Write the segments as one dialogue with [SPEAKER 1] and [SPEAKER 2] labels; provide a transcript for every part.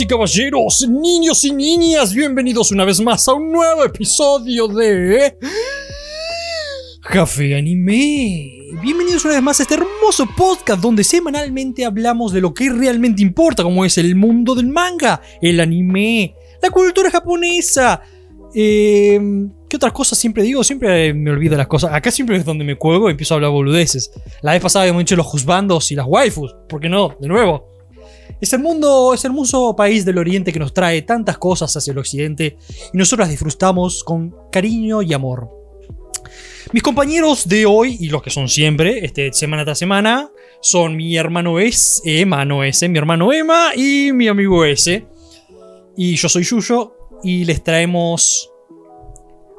[SPEAKER 1] Y caballeros, niños y niñas, bienvenidos una vez más a un nuevo episodio de Café Anime. Bienvenidos una vez más a este hermoso podcast donde semanalmente hablamos de lo que realmente importa, como es el mundo del manga, el anime, la cultura japonesa. Eh, ¿Qué otras cosas siempre digo? Siempre me olvido las cosas. Acá siempre es donde me cuelgo y empiezo a hablar boludeces. La vez pasada habíamos dicho los juzbandos y las waifus. ¿Por qué no? De nuevo. Es el mundo, es el hermoso país del oriente que nos trae tantas cosas hacia el occidente y nosotros las disfrutamos con cariño y amor. Mis compañeros de hoy y los que son siempre, este, semana tras semana, son mi hermano S, Emma, no S, mi hermano Emma y mi amigo S. Y yo soy Yuyo y les traemos...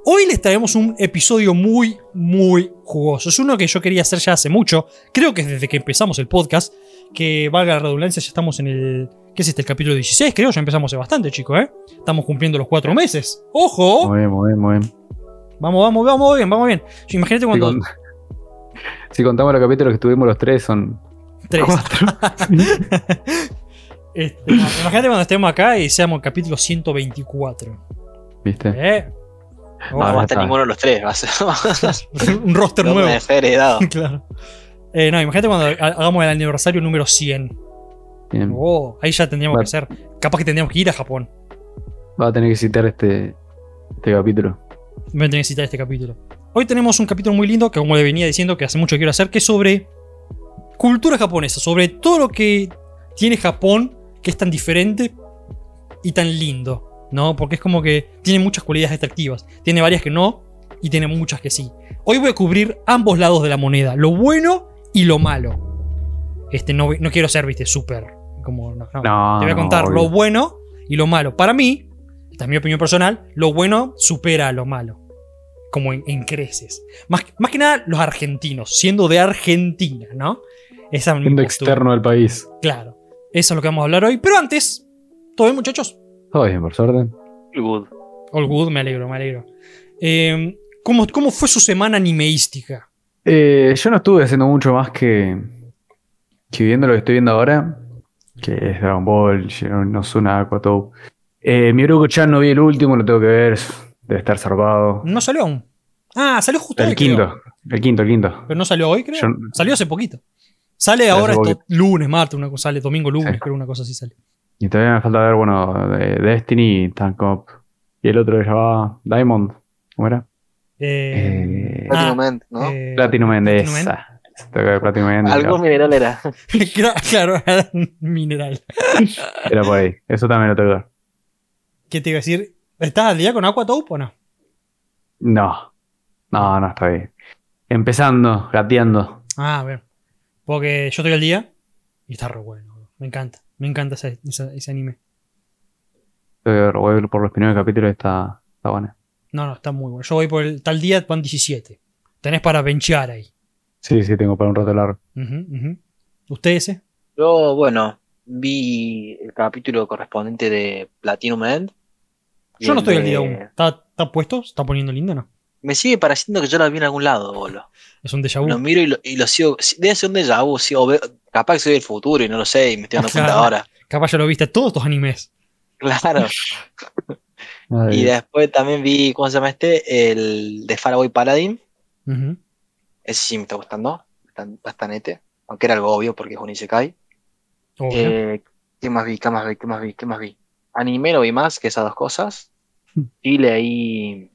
[SPEAKER 1] Hoy les traemos un episodio muy, muy jugoso. Es uno que yo quería hacer ya hace mucho. Creo que desde que empezamos el podcast. Que valga la redundancia, ya estamos en el... ¿Qué es este? El capítulo 16, creo. Ya empezamos hace bastante, chicos, ¿eh? Estamos cumpliendo los cuatro meses. ¡Ojo!
[SPEAKER 2] Muy bien, muy bien, muy bien.
[SPEAKER 1] Vamos, vamos, vamos bien, vamos bien. Imagínate cuando...
[SPEAKER 2] Si, con- si contamos los capítulos que estuvimos los tres, son
[SPEAKER 1] Tres.
[SPEAKER 2] cuatro.
[SPEAKER 1] Este, imagínate cuando estemos acá y seamos el capítulo 124.
[SPEAKER 2] ¿Viste?
[SPEAKER 1] ¿Eh?
[SPEAKER 3] No va a estar ninguno de los tres, va a ser
[SPEAKER 1] un roster
[SPEAKER 3] no
[SPEAKER 1] nuevo.
[SPEAKER 3] heredado.
[SPEAKER 1] claro. Eh, no, imagínate cuando ha- hagamos el aniversario número 100.
[SPEAKER 2] Bien.
[SPEAKER 1] Oh, ahí ya tendríamos
[SPEAKER 2] Va-
[SPEAKER 1] que hacer. Capaz que tendríamos que ir a Japón.
[SPEAKER 2] Va a tener que citar este, este capítulo.
[SPEAKER 1] Voy a tener que citar este capítulo. Hoy tenemos un capítulo muy lindo que, como le venía diciendo, que hace mucho quiero hacer, que es sobre cultura japonesa, sobre todo lo que tiene Japón, que es tan diferente y tan lindo, ¿no? Porque es como que tiene muchas cualidades atractivas. Tiene varias que no y tiene muchas que sí. Hoy voy a cubrir ambos lados de la moneda, lo bueno y lo malo. Este, no, no quiero ser, viste, súper. Como, no, no.
[SPEAKER 2] No,
[SPEAKER 1] Te voy a contar
[SPEAKER 2] obvio.
[SPEAKER 1] lo bueno y lo malo. Para mí, esta es mi opinión personal, lo bueno supera a lo malo. Como en, en creces. Más, más que nada los argentinos, siendo de Argentina, ¿no? Esa
[SPEAKER 2] Siendo
[SPEAKER 1] postura.
[SPEAKER 2] externo del país.
[SPEAKER 1] Claro. Eso es lo que vamos a hablar hoy. Pero antes, ¿todo bien, muchachos?
[SPEAKER 2] Todo bien, por suerte.
[SPEAKER 3] Good.
[SPEAKER 1] All good, me alegro, me alegro. Eh, ¿cómo, ¿Cómo fue su semana animeística?
[SPEAKER 2] Eh, yo no estuve haciendo mucho más que, que viendo lo que estoy viendo ahora, que es Dragon Ball, Nozuna, Aquatope. Eh, mi chan no vi el último, lo tengo que ver. Debe estar zarpado.
[SPEAKER 1] No salió aún. Ah, salió justo hoy,
[SPEAKER 2] El
[SPEAKER 1] creo.
[SPEAKER 2] quinto, el quinto, el quinto.
[SPEAKER 1] Pero no salió hoy, creo.
[SPEAKER 2] Yo-
[SPEAKER 1] Salió hace poquito. Sale ahora esto, lunes, martes, una cosa, sale domingo, lunes,
[SPEAKER 2] Sí.
[SPEAKER 1] creo una cosa así sale.
[SPEAKER 2] Y todavía me falta ver, bueno, de Destiny Tank Up. Y el otro que llamaba Diamond. ¿Cómo era?
[SPEAKER 1] Eh, Ah,
[SPEAKER 3] Platinum End, ¿no?
[SPEAKER 1] eh,
[SPEAKER 2] Platinum End,
[SPEAKER 1] Platinum
[SPEAKER 2] esa. Platinum End.
[SPEAKER 3] Algún mineral era.
[SPEAKER 1] Cla- claro, era mineral.
[SPEAKER 2] Era por ahí. Eso también lo tengo que ver.
[SPEAKER 1] ¿Qué te iba a decir? ¿Estás al día con Aquatope o no?
[SPEAKER 2] No. No, no estoy. Empezando, gateando.
[SPEAKER 1] Ah, a ver. Porque yo estoy al día y está re bueno. bro. Me encanta. Me encanta ese, ese- ese anime.
[SPEAKER 2] Tengo que ver, voy a ver por los primeros capítulos está, está bueno.
[SPEAKER 1] No, no, está muy bueno. Yo voy por el tal día, van 17. Tenés para benchear ahí.
[SPEAKER 2] Sí, sí, tengo para un rato largo.
[SPEAKER 1] Ujú. ¿Usted ese?
[SPEAKER 3] Yo, bueno, vi el capítulo correspondiente de Platinum End.
[SPEAKER 1] Yo no estoy al
[SPEAKER 3] de-
[SPEAKER 1] día aún. ¿Está, está puesto? ¿Se está poniendo lindo o no?
[SPEAKER 3] Me sigue pareciendo que yo lo vi en algún lado, boludo.
[SPEAKER 1] Es un déjà vu.
[SPEAKER 3] Lo miro y lo, y lo sigo. Debe ser un déjà vu, sí, o ve- capaz que soy del futuro y no lo sé y me estoy dando cuenta
[SPEAKER 1] Claro.
[SPEAKER 3] ahora.
[SPEAKER 1] Capaz ya lo viste todos estos animes.
[SPEAKER 3] Claro.
[SPEAKER 2] Ay,
[SPEAKER 3] Y después también vi, ¿cómo se llama este? El de Faraway Paladin.
[SPEAKER 1] Ujú.
[SPEAKER 3] Ese sí me está gustando. bastan- Bastante. Aunque era algo obvio porque es un Isekai.
[SPEAKER 1] Obvio.
[SPEAKER 3] Eh, ¿qué más vi? ¿Qué más vi? ¿Qué más vi? ¿Qué más vi? Anime no vi más que esas dos cosas. Y leí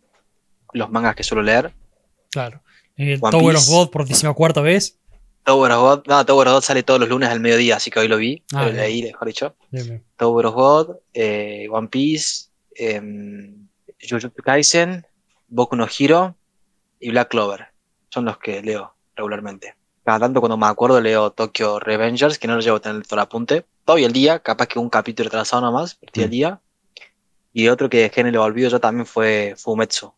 [SPEAKER 3] los mangas que suelo leer.
[SPEAKER 1] claro. Eh,
[SPEAKER 3] One
[SPEAKER 1] Tower of. God por decimocuarta vez.
[SPEAKER 3] Tower of God, no, Tower of God sale todos los lunes al mediodía, así que hoy lo vi.
[SPEAKER 1] Ah,
[SPEAKER 3] lo leí, mejor dicho.
[SPEAKER 1] Bien, bien.
[SPEAKER 3] Tower of God, eh, One Piece, em, Jujutsu Kaisen, Boku no Hero y Black Clover. Son los que leo regularmente. Cada tanto cuando me acuerdo leo Tokyo Revengers, que no lo llevo a tener todo el apunte. Todo el día, capaz que un capítulo atrasado nomás, pero estoy al
[SPEAKER 2] Mm.
[SPEAKER 3] día. Y otro que dejé en el olvido yo también fue Fumetsu.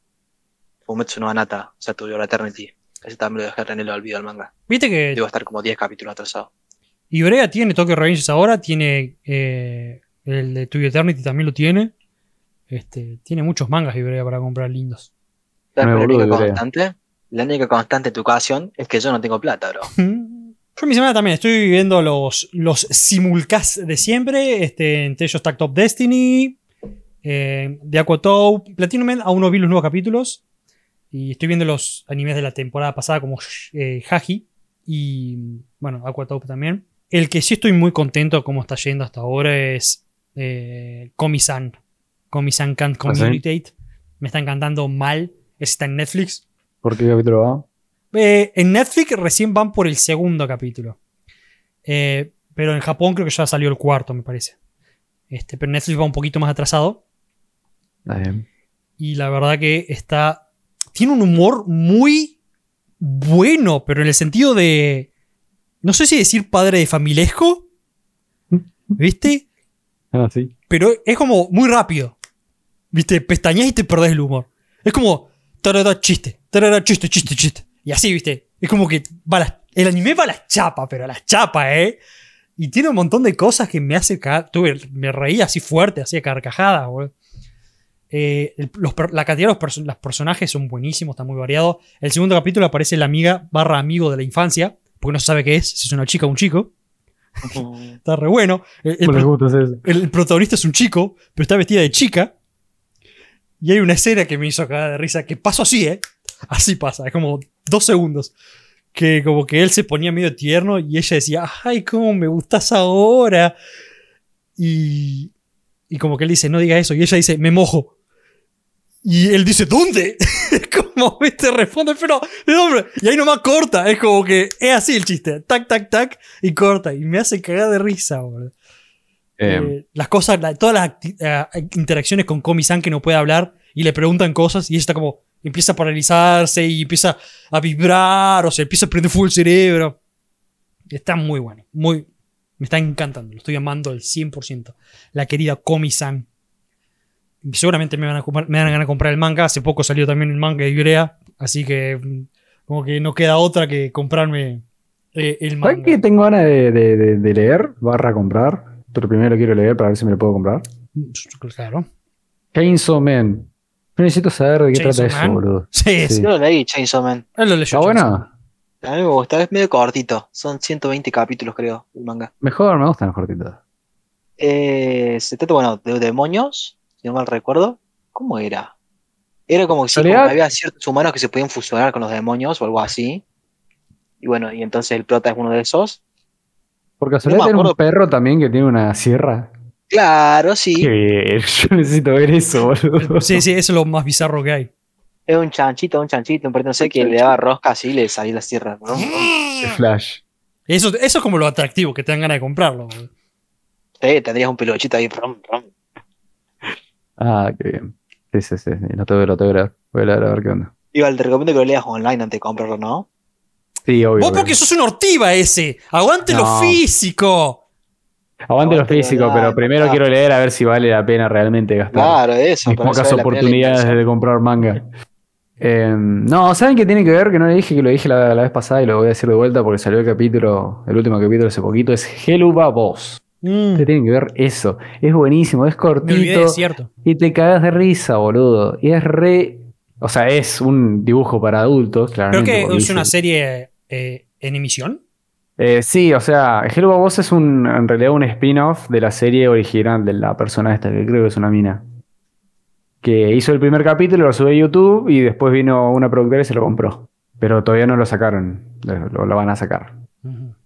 [SPEAKER 3] Fumetsu no Anata, o sea, To Your Eternity. Ese también lo dejé en el olvido del manga.
[SPEAKER 1] Viste que
[SPEAKER 3] Debo estar como 10 capítulos atrasado.
[SPEAKER 1] Ibrea tiene Tokyo Revengers ahora, tiene eh, el de To Your Eternity también lo tiene. Este, tiene muchos mangas Ibrea para comprar lindos.
[SPEAKER 3] ¿Sabes
[SPEAKER 2] No,
[SPEAKER 3] cuál es la única constante? La única constante de tu ocasión es que yo no tengo plata, bro.
[SPEAKER 1] Yo en mi semana también estoy viendo los, los simulcasts de siempre. Este, entre ellos Tact Top Destiny, eh, de Aquatope, Platinum Man. Aún no vi los nuevos capítulos. Y estoy viendo los animes de la temporada pasada como eh, Haji y, bueno, Aquatope también. El que sí estoy muy contento como está yendo hasta ahora es eh, Komi-san. Komi-san Can't
[SPEAKER 2] ¿Ah, sí?
[SPEAKER 1] Communicate. Me está encantando mal. Está en Netflix.
[SPEAKER 2] ¿Por qué capítulo va?
[SPEAKER 1] Eh, en Netflix recién van por el segundo capítulo. Eh, pero en Japón creo que ya salió el cuarto, me parece. Este, pero Netflix va un poquito más atrasado.
[SPEAKER 2] Bien.
[SPEAKER 1] Y la verdad que está. Tiene un humor muy bueno, pero en el sentido de. No sé si decir padre de familiesco. ¿Viste?
[SPEAKER 2] Ah, sí.
[SPEAKER 1] Pero es como muy rápido. ¿Viste? Pestañas y te perdés el humor. Es como. Tarara, chiste. Tarara, chiste, chiste, chiste. Y así, ¿viste? Es como que va la- el anime va a las chapas, pero a las chapas, ¿eh? Y tiene un montón de cosas que me hace cagar. Tuve, me reí así fuerte, así a carcajadas, boludo. Eh, el- los per- la cantidad de los, perso- los personajes son buenísimos, está muy variado. El segundo capítulo aparece la amiga barra amigo de la infancia, porque no se sabe qué es, si es una chica o un chico. Está re bueno. El protagonista es un chico, pero está vestida de chica. Y hay una escena que me hizo cagar de risa, que pasó así, ¿eh? Así pasa, es como dos segundos. Que como que él se ponía medio tierno y ella decía, ay, cómo me gustas ahora. Y, y como que él dice, no diga eso. Y ella dice, me mojo. Y él dice, ¿dónde? Como, viste, responde, pero, ¿de dónde? Y ahí nomás corta, es como que es así el chiste. Tac, tac, tac, y corta. Y me hace cagar de risa, boludo.
[SPEAKER 2] Eh,
[SPEAKER 1] Eh, las cosas, la- todas las eh, interacciones con Komi-san que no puede hablar y le preguntan cosas y ella está como, empieza a paralizarse y empieza a vibrar o se empieza a prender full el cerebro. Está muy bueno, muy, me está encantando, lo estoy amando al 100%. La querida Komi-san. Seguramente me van, a comprar, me van a ganar de comprar el manga, hace poco salió también el manga de Ibrea, así que mm, como que no queda otra que comprarme eh, el manga.
[SPEAKER 2] ¿Sabes que tengo ganas de, de- de- de leer? Barra comprar. Pero primero lo quiero leer para ver si me lo puedo comprar.
[SPEAKER 1] Claro.
[SPEAKER 2] Chainsaw Man. Yo necesito saber de qué
[SPEAKER 1] Chainsaw
[SPEAKER 2] trata
[SPEAKER 1] Man.
[SPEAKER 2] eso, boludo.
[SPEAKER 1] Sí,
[SPEAKER 2] Sí.
[SPEAKER 3] Yo lo leí, Chainsaw Man.
[SPEAKER 1] Él lo leyó,
[SPEAKER 2] ¿Está
[SPEAKER 1] Chainsaw
[SPEAKER 2] buena?
[SPEAKER 3] A mí me gusta, es medio cortito. Son 120 capítulos, creo, el manga.
[SPEAKER 2] Mejor, me gustan los cortitos.
[SPEAKER 3] Eh, se trata, bueno, de demonios, si no mal recuerdo. ¿Cómo era? Era como que sí, como que había ciertos humanos que se podían fusionar con los demonios o algo así. Y bueno, y entonces el prota es uno de esos.
[SPEAKER 2] Por casualidad
[SPEAKER 3] No
[SPEAKER 2] tiene un perro también que tiene una sierra.
[SPEAKER 3] Claro, sí.
[SPEAKER 2] Qué bien. Yo necesito ver eso, boludo.
[SPEAKER 1] Sí, sí, eso es lo más bizarro que hay.
[SPEAKER 3] Es un chanchito, un chanchito, un perrito, no sé, que le daba rosca así y le salía la sierra. ¿no?
[SPEAKER 2] Qué Flash.
[SPEAKER 1] Eso, eso es como lo atractivo, que te dan ganas de comprarlo. boludo.
[SPEAKER 3] Sí, tendrías un peluchito ahí. rom, rom.
[SPEAKER 2] Ah, qué bien. Sí, sí, sí. sí. Lo tengo, que- lo tengo que leer. Voy a leer a ver qué onda.
[SPEAKER 3] Igual te recomiendo que lo leas online antes de comprarlo, ¿no?
[SPEAKER 2] Sí, obvio.
[SPEAKER 1] Vos
[SPEAKER 2] obvio.
[SPEAKER 1] porque sos un ortiva ese. Aguante lo físico.
[SPEAKER 2] Aguante lo físico, pero primero quiero leer a ver si vale la pena realmente gastar
[SPEAKER 3] Claro, eso.
[SPEAKER 2] mis pocas oportunidades de comprar manga. Eh, no, ¿saben qué tiene que ver? Que no le dije que lo dije la, la vez pasada y lo voy a decir de vuelta porque salió el capítulo, el último capítulo hace poquito, es Helluva Boss.
[SPEAKER 1] Mm,
[SPEAKER 2] Te tienen que ver eso. Es buenísimo, es
[SPEAKER 1] olvidé,
[SPEAKER 2] cortito
[SPEAKER 1] es cierto.
[SPEAKER 2] y te cagas de risa, boludo. Y es re. O sea, es un dibujo para adultos,
[SPEAKER 1] Creo
[SPEAKER 2] claramente.
[SPEAKER 1] que es una serie eh, en emisión.
[SPEAKER 2] Eh, sí, o sea, Helluva Boss es un, en realidad un spin-off de la serie original de la persona esta, que creo que es una mina. Que hizo el primer capítulo, lo subió a YouTube y después vino una productora y se lo compró. Pero todavía no lo sacaron, lo, van a sacar.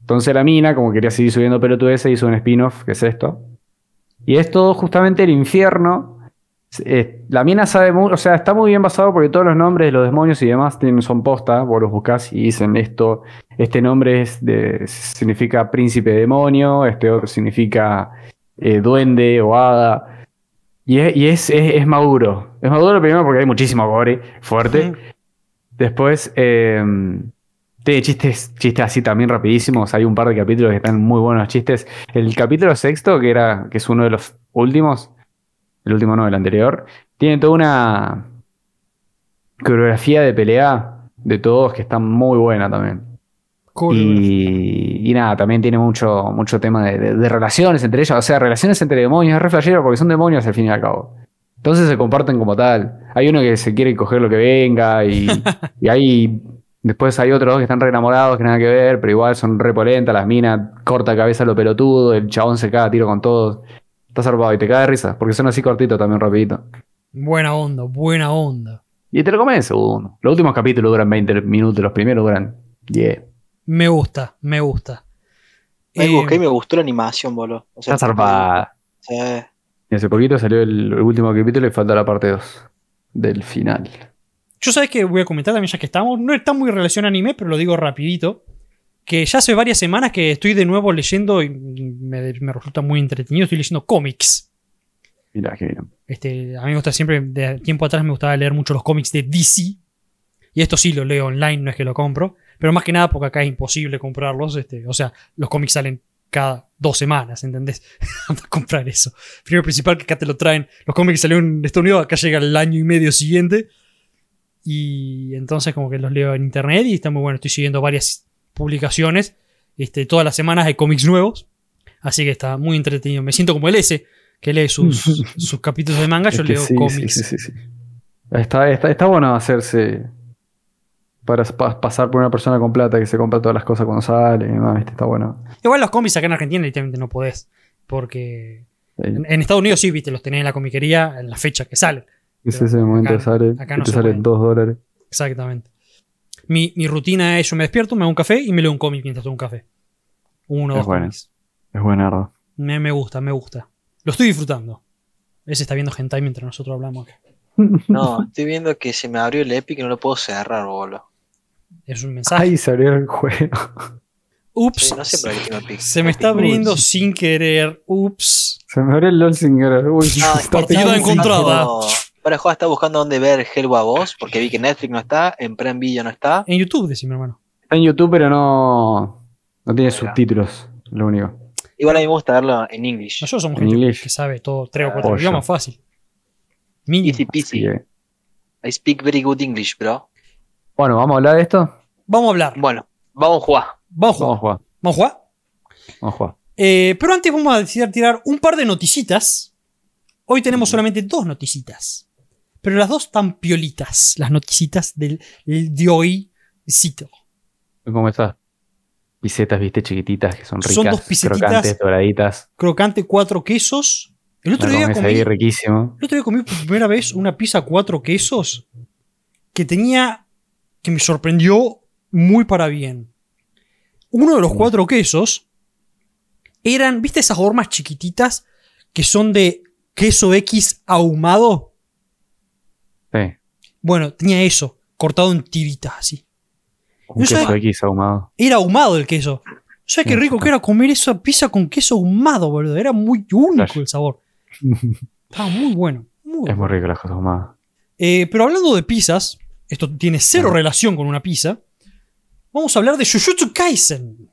[SPEAKER 2] Entonces la mina, como quería seguir subiendo pelotudeces, hizo un spin-off, que es esto. Y es todo justamente el infierno. Eh, la mina sabe mucho, o sea, está muy bien basado porque todos los nombres de los demonios y demás tienen, son posta, vos los buscás y dicen esto, este nombre es de, significa príncipe demonio, este otro significa eh, duende o hada. Y, es, y es, es- es maduro. Es maduro primero porque hay muchísimo gore fuerte. Después, eh, tiene chistes, chistes así también rapidísimos. Hay un par de capítulos que están muy buenos chistes. El capítulo sexto, que era, que es uno de los últimos, el último no, el anterior, tiene toda una coreografía de pelea de todos que está muy buena también.
[SPEAKER 1] Cool.
[SPEAKER 2] Y, y nada, también tiene mucho, mucho tema de, de- de relaciones entre ellos. O sea, relaciones entre demonios. Es re flashero porque son demonios al fin y al cabo. Entonces se comparten como tal. Hay uno que se quiere coger lo que venga y, y hay Después hay otros dos que están re enamorados, que nada que ver, pero igual son re polentas, las minas, corta cabeza lo pelotudo, el chabón se caga a tiro con todos. Está zarpado y te cae de risa, porque son así cortitos también, rapidito.
[SPEAKER 1] Buena onda, buena onda.
[SPEAKER 2] Y te lo comes en segundo. Los últimos capítulos duran 20 minutos, los primeros duran 10.
[SPEAKER 1] Me gusta, me gusta.
[SPEAKER 3] Me
[SPEAKER 1] Eh,
[SPEAKER 3] busqué y me gustó la animación, boludo. O sea,
[SPEAKER 2] Está zarpada.
[SPEAKER 3] sí.
[SPEAKER 2] Y hace poquito salió el, el último capítulo y falta la parte 2 del final.
[SPEAKER 1] Yo sabes que voy a comentar también ya que estamos. No está muy en relación a anime, pero lo digo rapidito. Que ya hace varias semanas que estoy de nuevo leyendo y me, me resulta muy entretenido. Estoy leyendo cómics.
[SPEAKER 2] Mirá, que bien.
[SPEAKER 1] Este, a mí me gusta siempre, de tiempo atrás me gustaba leer mucho los cómics de DC. Y esto sí lo leo online, no es que lo compro. Pero más que nada porque acá es imposible comprarlos. Este, o sea, los cómics salen cada dos semanas, ¿entendés? Anda a comprar eso. Primero principal que acá te lo traen. Los cómics salieron en Estados Unidos, acá llega el año y medio siguiente. Y entonces como que los leo en internet y está muy bueno. Estoy siguiendo varias publicaciones. Este, todas las semanas hay cómics nuevos. Así que está muy entretenido. Me siento como el S, que lee sus, sus capítulos de manga. Yo
[SPEAKER 2] Es que
[SPEAKER 1] leo
[SPEAKER 2] sí,
[SPEAKER 1] cómics.
[SPEAKER 2] sí, sí, sí, sí. Está, está, está bueno hacerse. Para pa- pasar por una persona con plata que se compra todas las cosas cuando sale. Está bueno.
[SPEAKER 1] Igual los cómics acá en Argentina literalmente no podés. Porque
[SPEAKER 2] Sí.
[SPEAKER 1] en, en Estados Unidos sí, viste, los tenés en la comiquería en la fecha que salen.
[SPEAKER 2] Ese es el momento
[SPEAKER 1] acá-
[SPEAKER 2] que sale.
[SPEAKER 1] acá no
[SPEAKER 2] te sale
[SPEAKER 1] puede.
[SPEAKER 2] 2 dólares.
[SPEAKER 1] Exactamente. Mi, mi rutina es yo me despierto, me hago un café y me leo un cómic mientras tomo un café. Uno o
[SPEAKER 2] Es
[SPEAKER 1] dos
[SPEAKER 2] bueno.
[SPEAKER 1] cómics.
[SPEAKER 2] Es buenardo.
[SPEAKER 1] Me, me gusta, me gusta. Lo estoy disfrutando. Ese está viendo hentai mientras nosotros hablamos acá.
[SPEAKER 3] No, estoy viendo que se me abrió el Epic y no lo puedo cerrar, boludo.
[SPEAKER 1] Es un mensaje.
[SPEAKER 2] Ay, salió el juego.
[SPEAKER 1] Ups.
[SPEAKER 3] Sí, no sé por qué tengo Epic.
[SPEAKER 1] Se me está abriendo
[SPEAKER 2] Uy.
[SPEAKER 1] sin querer. Ups.
[SPEAKER 2] Se me abrió el LOL sin querer. Uy,
[SPEAKER 3] No,
[SPEAKER 2] está
[SPEAKER 1] partida encontrada.
[SPEAKER 3] Para jugar está buscando dónde ver Hellboy a vos, porque vi que Netflix no está, en Prime Video no está.
[SPEAKER 1] En YouTube, decime, hermano.
[SPEAKER 2] Está en YouTube, pero no. No tiene
[SPEAKER 3] Mira.
[SPEAKER 2] subtítulos. Lo único.
[SPEAKER 3] Igual a mí me gusta verlo en English.
[SPEAKER 1] Nosotros somos
[SPEAKER 2] En
[SPEAKER 1] gente
[SPEAKER 2] inglés.
[SPEAKER 1] que sabe todo, tres o cuatro idiomas fácil. Mínimo.
[SPEAKER 3] Easy
[SPEAKER 2] Así
[SPEAKER 3] peasy.
[SPEAKER 2] que-
[SPEAKER 3] I speak very good English, bro.
[SPEAKER 2] Bueno, ¿vamos a hablar de esto?
[SPEAKER 1] Vamos a hablar.
[SPEAKER 3] Bueno, vamos a jugar.
[SPEAKER 1] Vamos a
[SPEAKER 2] Vamos a
[SPEAKER 1] jugar.
[SPEAKER 2] jugar.
[SPEAKER 1] Vamos a jugar.
[SPEAKER 2] Vamos a jugar.
[SPEAKER 1] Eh, pero antes vamos a decidir tirar un par de noticitas. Hoy tenemos solamente dos noticitas. Pero las dos tan piolitas. Las noticitas del, de hoy. Cito.
[SPEAKER 2] ¿Cómo estás? Pisetas, viste, chiquititas, que son ricas.
[SPEAKER 1] Son dos pisetitas.
[SPEAKER 2] Crocantes, doraditas.
[SPEAKER 1] Crocante, cuatro quesos. El otro, día comí,
[SPEAKER 2] ahí riquísimo.
[SPEAKER 1] el otro día comí por primera vez una pizza cuatro quesos. Que tenía. Que me sorprendió muy para bien. Uno de los cuatro quesos. Eran. ¿Viste esas hormas chiquititas? Que son de queso X ahumado.
[SPEAKER 2] Sí.
[SPEAKER 1] Bueno, tenía eso, cortado en tiritas así.
[SPEAKER 2] Un
[SPEAKER 1] ¿No
[SPEAKER 2] queso
[SPEAKER 1] sabes?
[SPEAKER 2] X ahumado.
[SPEAKER 1] Era ahumado el queso. ¿Sabes qué rico que era comer esa pizza con queso ahumado, boludo? Era muy único el sabor. Estaba muy bueno. Muy
[SPEAKER 2] Es muy rico las cosas ahumadas.
[SPEAKER 1] Eh, pero hablando de pizzas, esto tiene cero
[SPEAKER 2] Ah.
[SPEAKER 1] relación con una pizza. Vamos a hablar de Jujutsu Kaisen.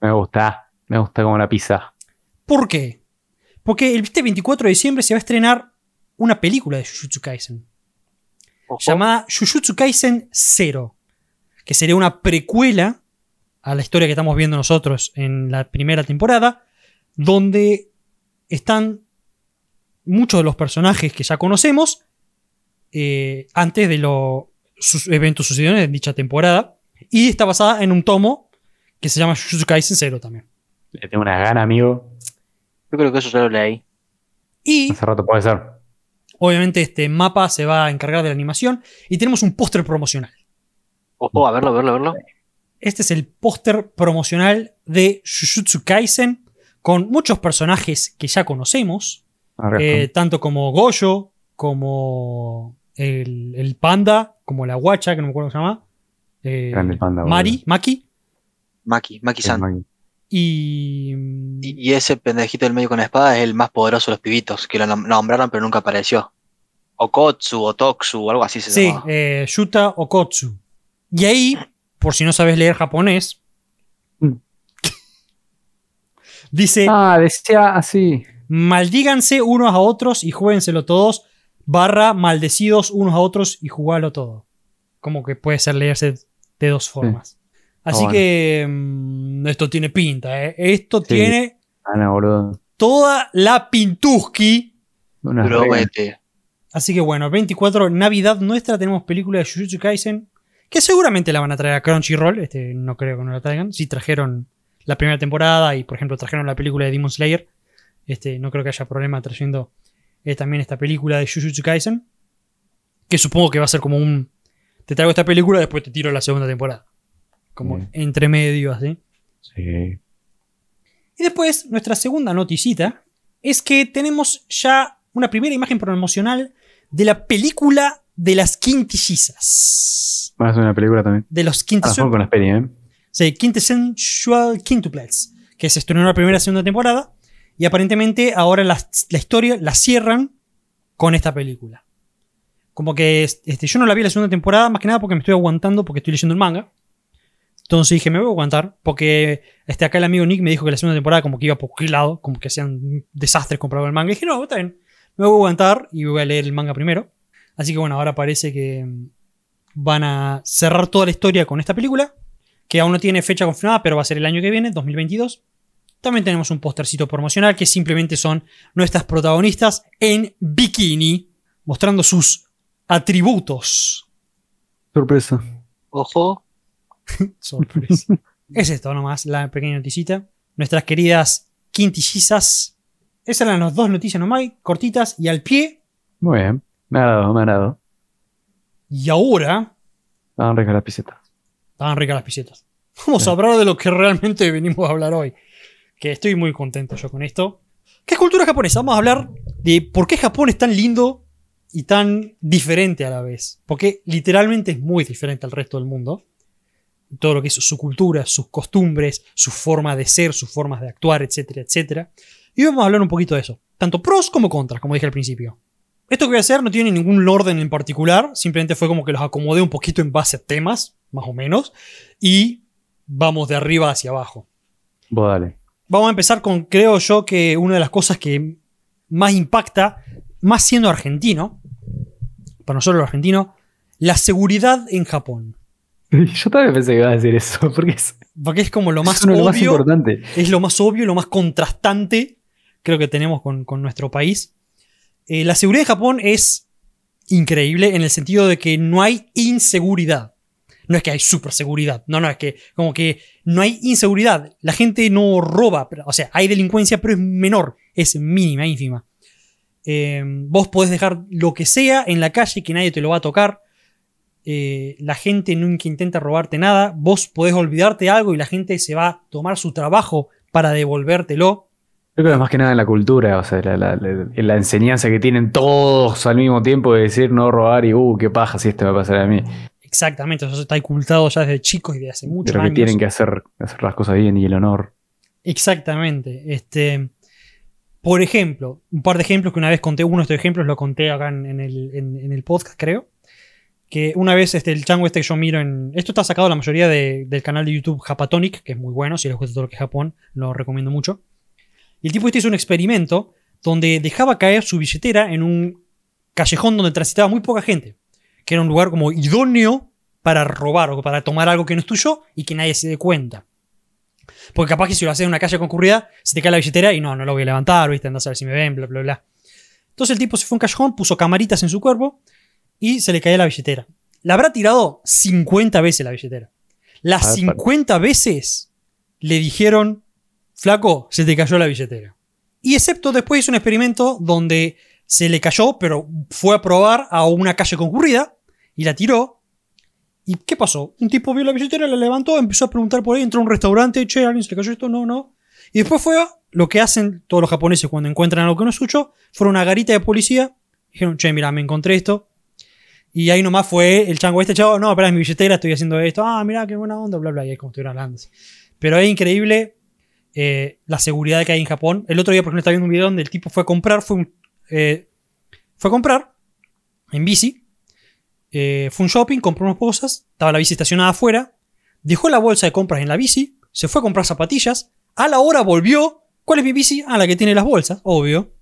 [SPEAKER 2] Me gusta. Me gusta como la pizza.
[SPEAKER 1] ¿Por qué? Porque el este 24 de diciembre se va a estrenar una película de Jujutsu Kaisen.
[SPEAKER 3] Ojo.
[SPEAKER 1] llamada Jujutsu Kaisen 0, que sería una precuela a la historia que estamos viendo nosotros en la primera temporada, donde están muchos de los personajes que ya conocemos eh, antes de los sus eventos sucedieron en dicha temporada, y está basada en un tomo que se llama Jujutsu Kaisen 0 también.
[SPEAKER 2] Le tengo una gana, amigo.
[SPEAKER 3] Yo creo que eso ya lo leí.
[SPEAKER 1] Y
[SPEAKER 2] Hace rato puede ser.
[SPEAKER 1] Obviamente este mapa se va a encargar de la animación y tenemos un póster promocional.
[SPEAKER 3] Ojo, a verlo, a verlo, a verlo.
[SPEAKER 1] Este es el póster promocional de Jujutsu Kaisen con muchos personajes que ya conocemos,
[SPEAKER 2] Ahora
[SPEAKER 1] eh, tanto como Goyo, como el, el panda, como la guacha, que no me acuerdo cómo se llama, eh,
[SPEAKER 2] Grande panda.
[SPEAKER 1] Mari, Maki,
[SPEAKER 3] Maki, Maki-san.
[SPEAKER 1] y...
[SPEAKER 3] Y, y ese pendejito del medio con la espada es el más poderoso de los pibitos, que lo nom- nombraron pero nunca apareció. Okotsu, Otoksu, algo así se
[SPEAKER 1] Sí,
[SPEAKER 3] llama.
[SPEAKER 1] eh, Yuta Okotsu. Y ahí, por si no sabes leer japonés,
[SPEAKER 2] Mm.
[SPEAKER 1] dice...
[SPEAKER 2] Ah, decía así.
[SPEAKER 1] Maldíganse unos a otros y juéguenselo todos, barra maldecidos unos a otros y jugalo todo. Como que puede ser leerse de dos formas. Así
[SPEAKER 2] bueno.
[SPEAKER 1] que mm, esto tiene pinta, ¿eh? Esto
[SPEAKER 2] Sí.
[SPEAKER 1] tiene
[SPEAKER 2] Ah, boludo.
[SPEAKER 1] toda la pintuski. Así que bueno, 24, Navidad nuestra, tenemos película de Jujutsu Kaisen que seguramente la van a traer a Crunchyroll, este, no creo que no la traigan. Si trajeron la primera temporada y, por ejemplo, trajeron la película de Demon Slayer, este, no creo que haya problema trayendo eh, también esta película de Jujutsu Kaisen, que supongo que va a ser como un... Te traigo esta película, después te tiro la segunda temporada. Como entre medio, así.
[SPEAKER 2] Sí.
[SPEAKER 1] Y después, nuestra segunda noticita es que tenemos ya una primera imagen promocional de la película de las quintillizas.
[SPEAKER 2] Van a hacer una película también.
[SPEAKER 1] De los
[SPEAKER 2] Ah,
[SPEAKER 1] quintillizas.
[SPEAKER 2] con las pelis, ¿eh?
[SPEAKER 1] Sí, Quintessential Quintuplets, que se estrenó la primera y segunda temporada. Y aparentemente ahora la, la historia la cierran con esta película. Como que este, yo no la vi la segunda temporada, más que nada porque me estoy aguantando porque estoy leyendo el manga. Entonces dije, me voy a aguantar, porque este, acá el amigo Nick me dijo que la segunda temporada como que iba por cualquier lado, como que hacían desastres comparado el manga. Y dije, no, está bien, me voy a aguantar y voy a leer el manga primero. Así que bueno, ahora parece que mm, van a cerrar toda la historia con esta película que aún no tiene fecha confirmada, pero va a ser el año que viene, 2022. También tenemos un postercito promocional que simplemente son nuestras protagonistas en bikini, mostrando sus atributos.
[SPEAKER 2] Sorpresa.
[SPEAKER 3] Ojo.
[SPEAKER 1] Sorpresa. es esto nomás, la pequeña noticita. Nuestras queridas quintillizas. Esas eran las dos noticias nomás, cortitas y al pie.
[SPEAKER 2] Muy bien. Me ha dado, me ha dado.
[SPEAKER 1] Y ahora,
[SPEAKER 2] Estaban ricas las pisetas.
[SPEAKER 1] estaban ricas las pisetas. Vamos
[SPEAKER 2] Sí.
[SPEAKER 1] a hablar de lo que realmente venimos a hablar hoy. Que estoy muy contento yo con esto. ¿Qué es cultura japonesa? Vamos a hablar de por qué Japón es tan lindo y tan diferente a la vez. Porque literalmente es muy diferente al resto del mundo. Todo lo que es su cultura, sus costumbres, su forma de ser, sus formas de actuar, etcétera, etcétera. Y vamos a hablar un poquito de eso. Tanto pros como contras, como dije al principio. Esto que voy a hacer no tiene ningún orden en particular, simplemente fue como que los acomodé un poquito en base a temas, más o menos, y vamos de arriba hacia abajo.
[SPEAKER 2] Vos dale.
[SPEAKER 1] Vamos a empezar con, creo yo, que una de las cosas que más impacta, más siendo argentino, para nosotros los argentinos, la seguridad en Japón.
[SPEAKER 2] Yo también pensé que iba a decir eso, porque es,
[SPEAKER 1] Porque es como lo más
[SPEAKER 2] es de lo más
[SPEAKER 1] obvio,
[SPEAKER 2] importante.
[SPEAKER 1] es lo más obvio, lo más contrastante, creo que tenemos con, con nuestro país. Eh, la seguridad en Japón es increíble en el sentido de que no hay inseguridad. No es que hay super seguridad, no, no, es que como que no hay inseguridad. La gente no roba, pero- o sea, hay delincuencia, pero es menor, es mínima, ínfima. Eh, vos podés dejar lo que sea en la calle que nadie te lo va a tocar. Eh, la gente nunca intenta robarte nada. Vos podés olvidarte algo y la gente se va a tomar su trabajo para devolvértelo.
[SPEAKER 2] Creo que es más que nada en la cultura, o sea, la, la- la- la enseñanza que tienen todos al mismo tiempo de decir no robar y, uh, qué paja si esto me va a pasar a mí.
[SPEAKER 1] Exactamente, eso está ocultado ya desde chicos y desde hace muchos
[SPEAKER 2] Pero que
[SPEAKER 1] años.
[SPEAKER 2] tienen que hacer, hacer las cosas bien y el honor.
[SPEAKER 1] Exactamente. Este, por ejemplo, un par de ejemplos que una vez conté, uno de estos ejemplos lo conté acá en, en el, en- en el podcast, creo. Que una vez este, el chango este que yo miro en. Esto está sacado la mayoría de- del canal de YouTube Japatonic, que es muy bueno, si les gusta todo lo que es Japón, lo recomiendo mucho. Y el tipo este hizo un experimento donde dejaba caer su billetera en un callejón donde transitaba muy poca gente. Que era un lugar como idóneo para robar o para tomar algo que no es tuyo y que nadie se dé cuenta. Porque capaz que si lo haces en una calle concurrida, se te cae la billetera y no, no lo voy a levantar, ¿viste? Andás a ver si me ven, bla, bla, bla. Entonces el tipo se fue a un callejón, puso camaritas en su cuerpo y se le caía la billetera. La habrá tirado 50 veces la billetera. Las
[SPEAKER 2] Ah,
[SPEAKER 1] 50 veces le dijeron, flaco, se te cayó la billetera. Y excepto después hizo un experimento donde se le cayó, pero fue a probar a una calle concurrida y la tiró. ¿Y qué pasó? Un tipo vio la billetera, la levantó, empezó a preguntar por ahí, entró a un restaurante, che, ¿alguien se le cayó esto? No, no. Y después fue a lo que hacen todos los japoneses cuando encuentran algo que no es suyo, fueron a una garita de policía, dijeron, che, mira, me encontré esto. Y ahí nomás fue el chango este chavo, no, espera, es mi billetera, estoy haciendo esto, ah, mira, qué buena onda, bla, bla, y ahí como estuvieron hablando. así. Pero es increíble eh, la seguridad que hay en Japón. El otro día, por ejemplo, estaba viendo un video donde el tipo fue a comprar, fue, un- eh, fue a comprar en bici, eh, fue un shopping, compró unas cosas, estaba la bici estacionada afuera, dejó la bolsa de compras en la bici, se fue a comprar zapatillas, a la hora volvió. ¿Cuál es mi bici? Ah, la que tiene las bolsas, obvio.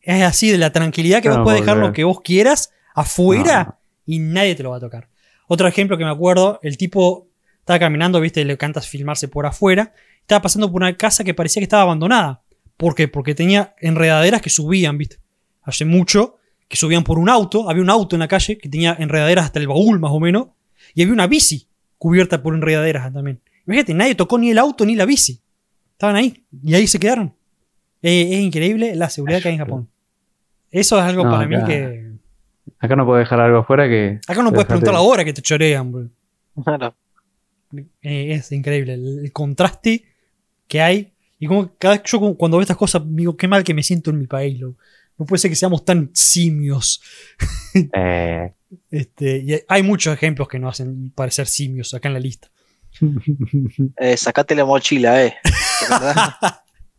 [SPEAKER 1] Es así de la tranquilidad que
[SPEAKER 2] No,
[SPEAKER 1] vos podés dejar lo que vos quieras afuera
[SPEAKER 2] No.
[SPEAKER 1] y nadie te lo va a tocar. Otro ejemplo que me acuerdo, el tipo estaba caminando, viste, le cantas filmarse por afuera, estaba pasando por una casa que parecía que estaba abandonada. ¿Por qué? Porque tenía enredaderas que subían, viste. Hace mucho, que subían por un auto, había un auto en la calle que tenía enredaderas hasta el baúl más o menos, Y había una bici cubierta por enredaderas también. Imagínate, nadie tocó ni el auto ni la bici. Estaban ahí y ahí se quedaron. Eh, es increíble la seguridad que hay en Japón. Eso es algo
[SPEAKER 2] No,
[SPEAKER 1] para mí que.
[SPEAKER 2] Acá no puedo dejar algo afuera que.
[SPEAKER 1] Acá no puedes preguntar la hora que te chorean, bro.
[SPEAKER 3] Claro.
[SPEAKER 1] Eh, es increíble el, el contraste que hay. Y como cada vez que yo cu- cuando veo estas cosas, digo, qué mal que me siento en mi país, loco. No puede ser que seamos tan simios.
[SPEAKER 2] Eh,
[SPEAKER 1] Este, y hay muchos ejemplos que nos hacen parecer simios acá en la lista.
[SPEAKER 3] Eh, sacate la mochila, eh. ¿Te acordás?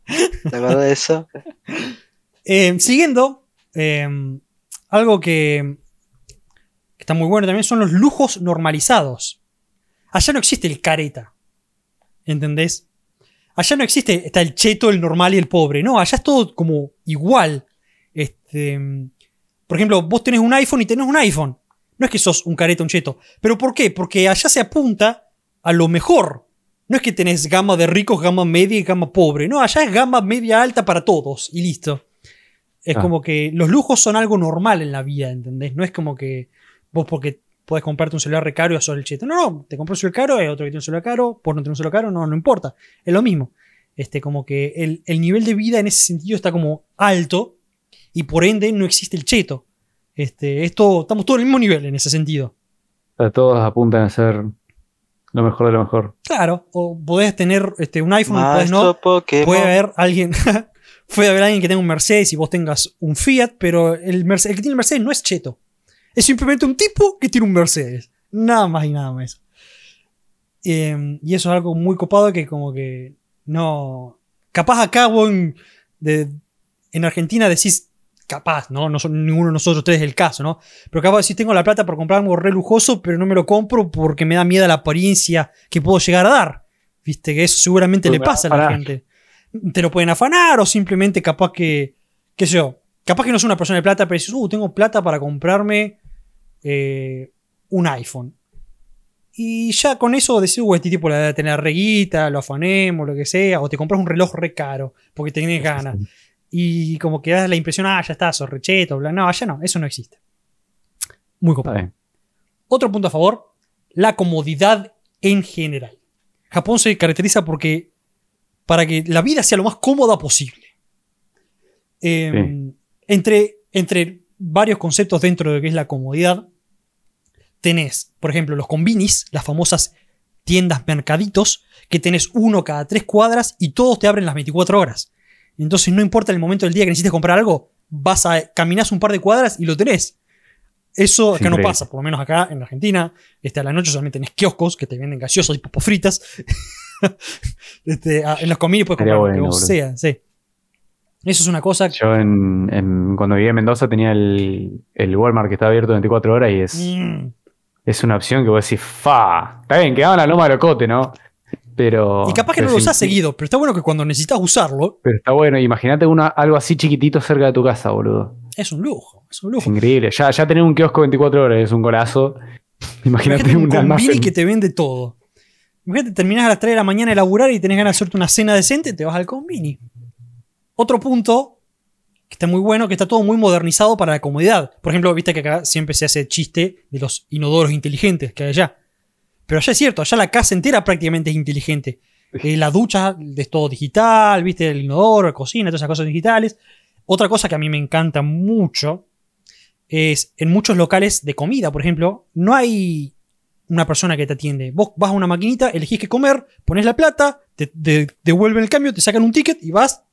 [SPEAKER 3] ¿Te acordás de eso?
[SPEAKER 1] Eh, siguiendo, eh, algo que, está muy bueno también son los lujos normalizados. Allá no existe el careta. ¿Entendés? Allá no existe, está el cheto, el normal y el pobre. No, allá es todo como igual. Este, por ejemplo, vos tenés un iPhone y tenés un iPhone. No es que sos un careta, un cheto. ¿Pero por qué? Porque allá se apunta a lo mejor. No es que tenés gama de ricos, gama media y gama pobre. No, allá es gama media alta para todos y listo. Es
[SPEAKER 2] Ah.
[SPEAKER 1] como que los lujos son algo normal en la vida, ¿entendés? No es como que vos porque podés comprarte un celular re caro y sos el cheto. No, no, te compró un celular caro, hay otro que tiene un celular caro, por no tener un celular caro, no, no importa. Es lo mismo. Este, como que el, el nivel de vida en ese sentido está como alto y por ende no existe el cheto. Este, esto, estamos todos en el mismo nivel en ese sentido.
[SPEAKER 2] o sea, todos apuntan a ser lo mejor de lo mejor.
[SPEAKER 1] Claro, o podés tener este, un iPhone y podés no.
[SPEAKER 3] Pokémon.
[SPEAKER 1] Puede haber alguien, puede haber alguien que tenga un Mercedes y vos tengas un Fiat, pero el, Merce- el que tiene el Mercedes no es cheto. Es simplemente un tipo que tiene un Mercedes. Nada más y nada más. Eh, y eso es algo muy copado que como que no... Capaz acá vos en, de- en Argentina decís, capaz, ¿no? No son ninguno de nosotros tres el caso, ¿no? Pero capaz decís, tengo la plata para comprar algo re lujoso, pero no me lo compro porque me da miedo la apariencia que puedo llegar a dar. Viste que eso seguramente le pasa a la gente. Te lo pueden afanar o simplemente capaz que, qué sé yo, capaz que no soy una persona de plata, pero dices, uh, tengo plata para comprarme eh, un iPhone. Y ya con eso decís, uh, este tipo la debe tener reguita, lo afanemos, lo que sea, o te compras un reloj re caro porque tenés ganas. Y como que das la impresión, ah, ya está, sos recheto, bla. No, allá no, eso no existe. Muy copado. Otro punto a favor, la comodidad en general. Japón se caracteriza porque para que la vida sea lo más cómoda posible. Eh, entre, entre varios conceptos dentro de lo que es la comodidad, tenés, por ejemplo, los convinis, las famosas tiendas mercaditos, que tenés uno cada tres cuadras y todos te abren las 24 horas. Entonces no importa el momento del día que necesites comprar algo, vas a caminás un par de cuadras y lo tenés. Eso
[SPEAKER 2] Es
[SPEAKER 1] acá no pasa, por lo menos acá en Argentina. Este, a la noche solamente tenés kioscos que te venden gaseosas y papas fritas. Este, a- en los convenios puedes comprar lo que vos sea, sí. Eso es una cosa.
[SPEAKER 2] Yo en, en- cuando vivía en Mendoza tenía el, el Walmart que estaba abierto 24 horas y es,
[SPEAKER 1] Mm,
[SPEAKER 2] es una opción que vos decís, fa. Está bien, quedaba en la loma de locote, ¿no? Pero.
[SPEAKER 1] y capaz que no lo usás seguido, pero está bueno que cuando necesitas usarlo,
[SPEAKER 2] Pero está bueno, imagínate algo así chiquitito cerca de tu casa, boludo.
[SPEAKER 1] es un lujo. Es un
[SPEAKER 2] Es
[SPEAKER 1] lujo.
[SPEAKER 2] increíble. Ya, ya tener un kiosco 24 horas es un golazo. Imagínate
[SPEAKER 1] Imagínate un
[SPEAKER 2] un almacén.
[SPEAKER 1] que te vende todo. Imagínate, terminás a las 3 de la mañana de laburar y tenés ganas de hacerte una cena decente, te vas al convini. Otro punto que está muy bueno, que está todo muy modernizado para la comodidad. Por ejemplo, viste que acá siempre se hace chiste de los inodoros inteligentes que hay allá. Pero allá es cierto, allá la casa entera prácticamente es inteligente. Eh, la ducha es todo digital, viste, el inodoro, la cocina, todas esas cosas digitales. Otra cosa que a mí me encanta mucho es en muchos locales de comida, por ejemplo, no hay una persona que te atiende. Vos vas a una maquinita, elegís qué comer, pones la plata, te, te devuelven el cambio, te sacan un ticket y vas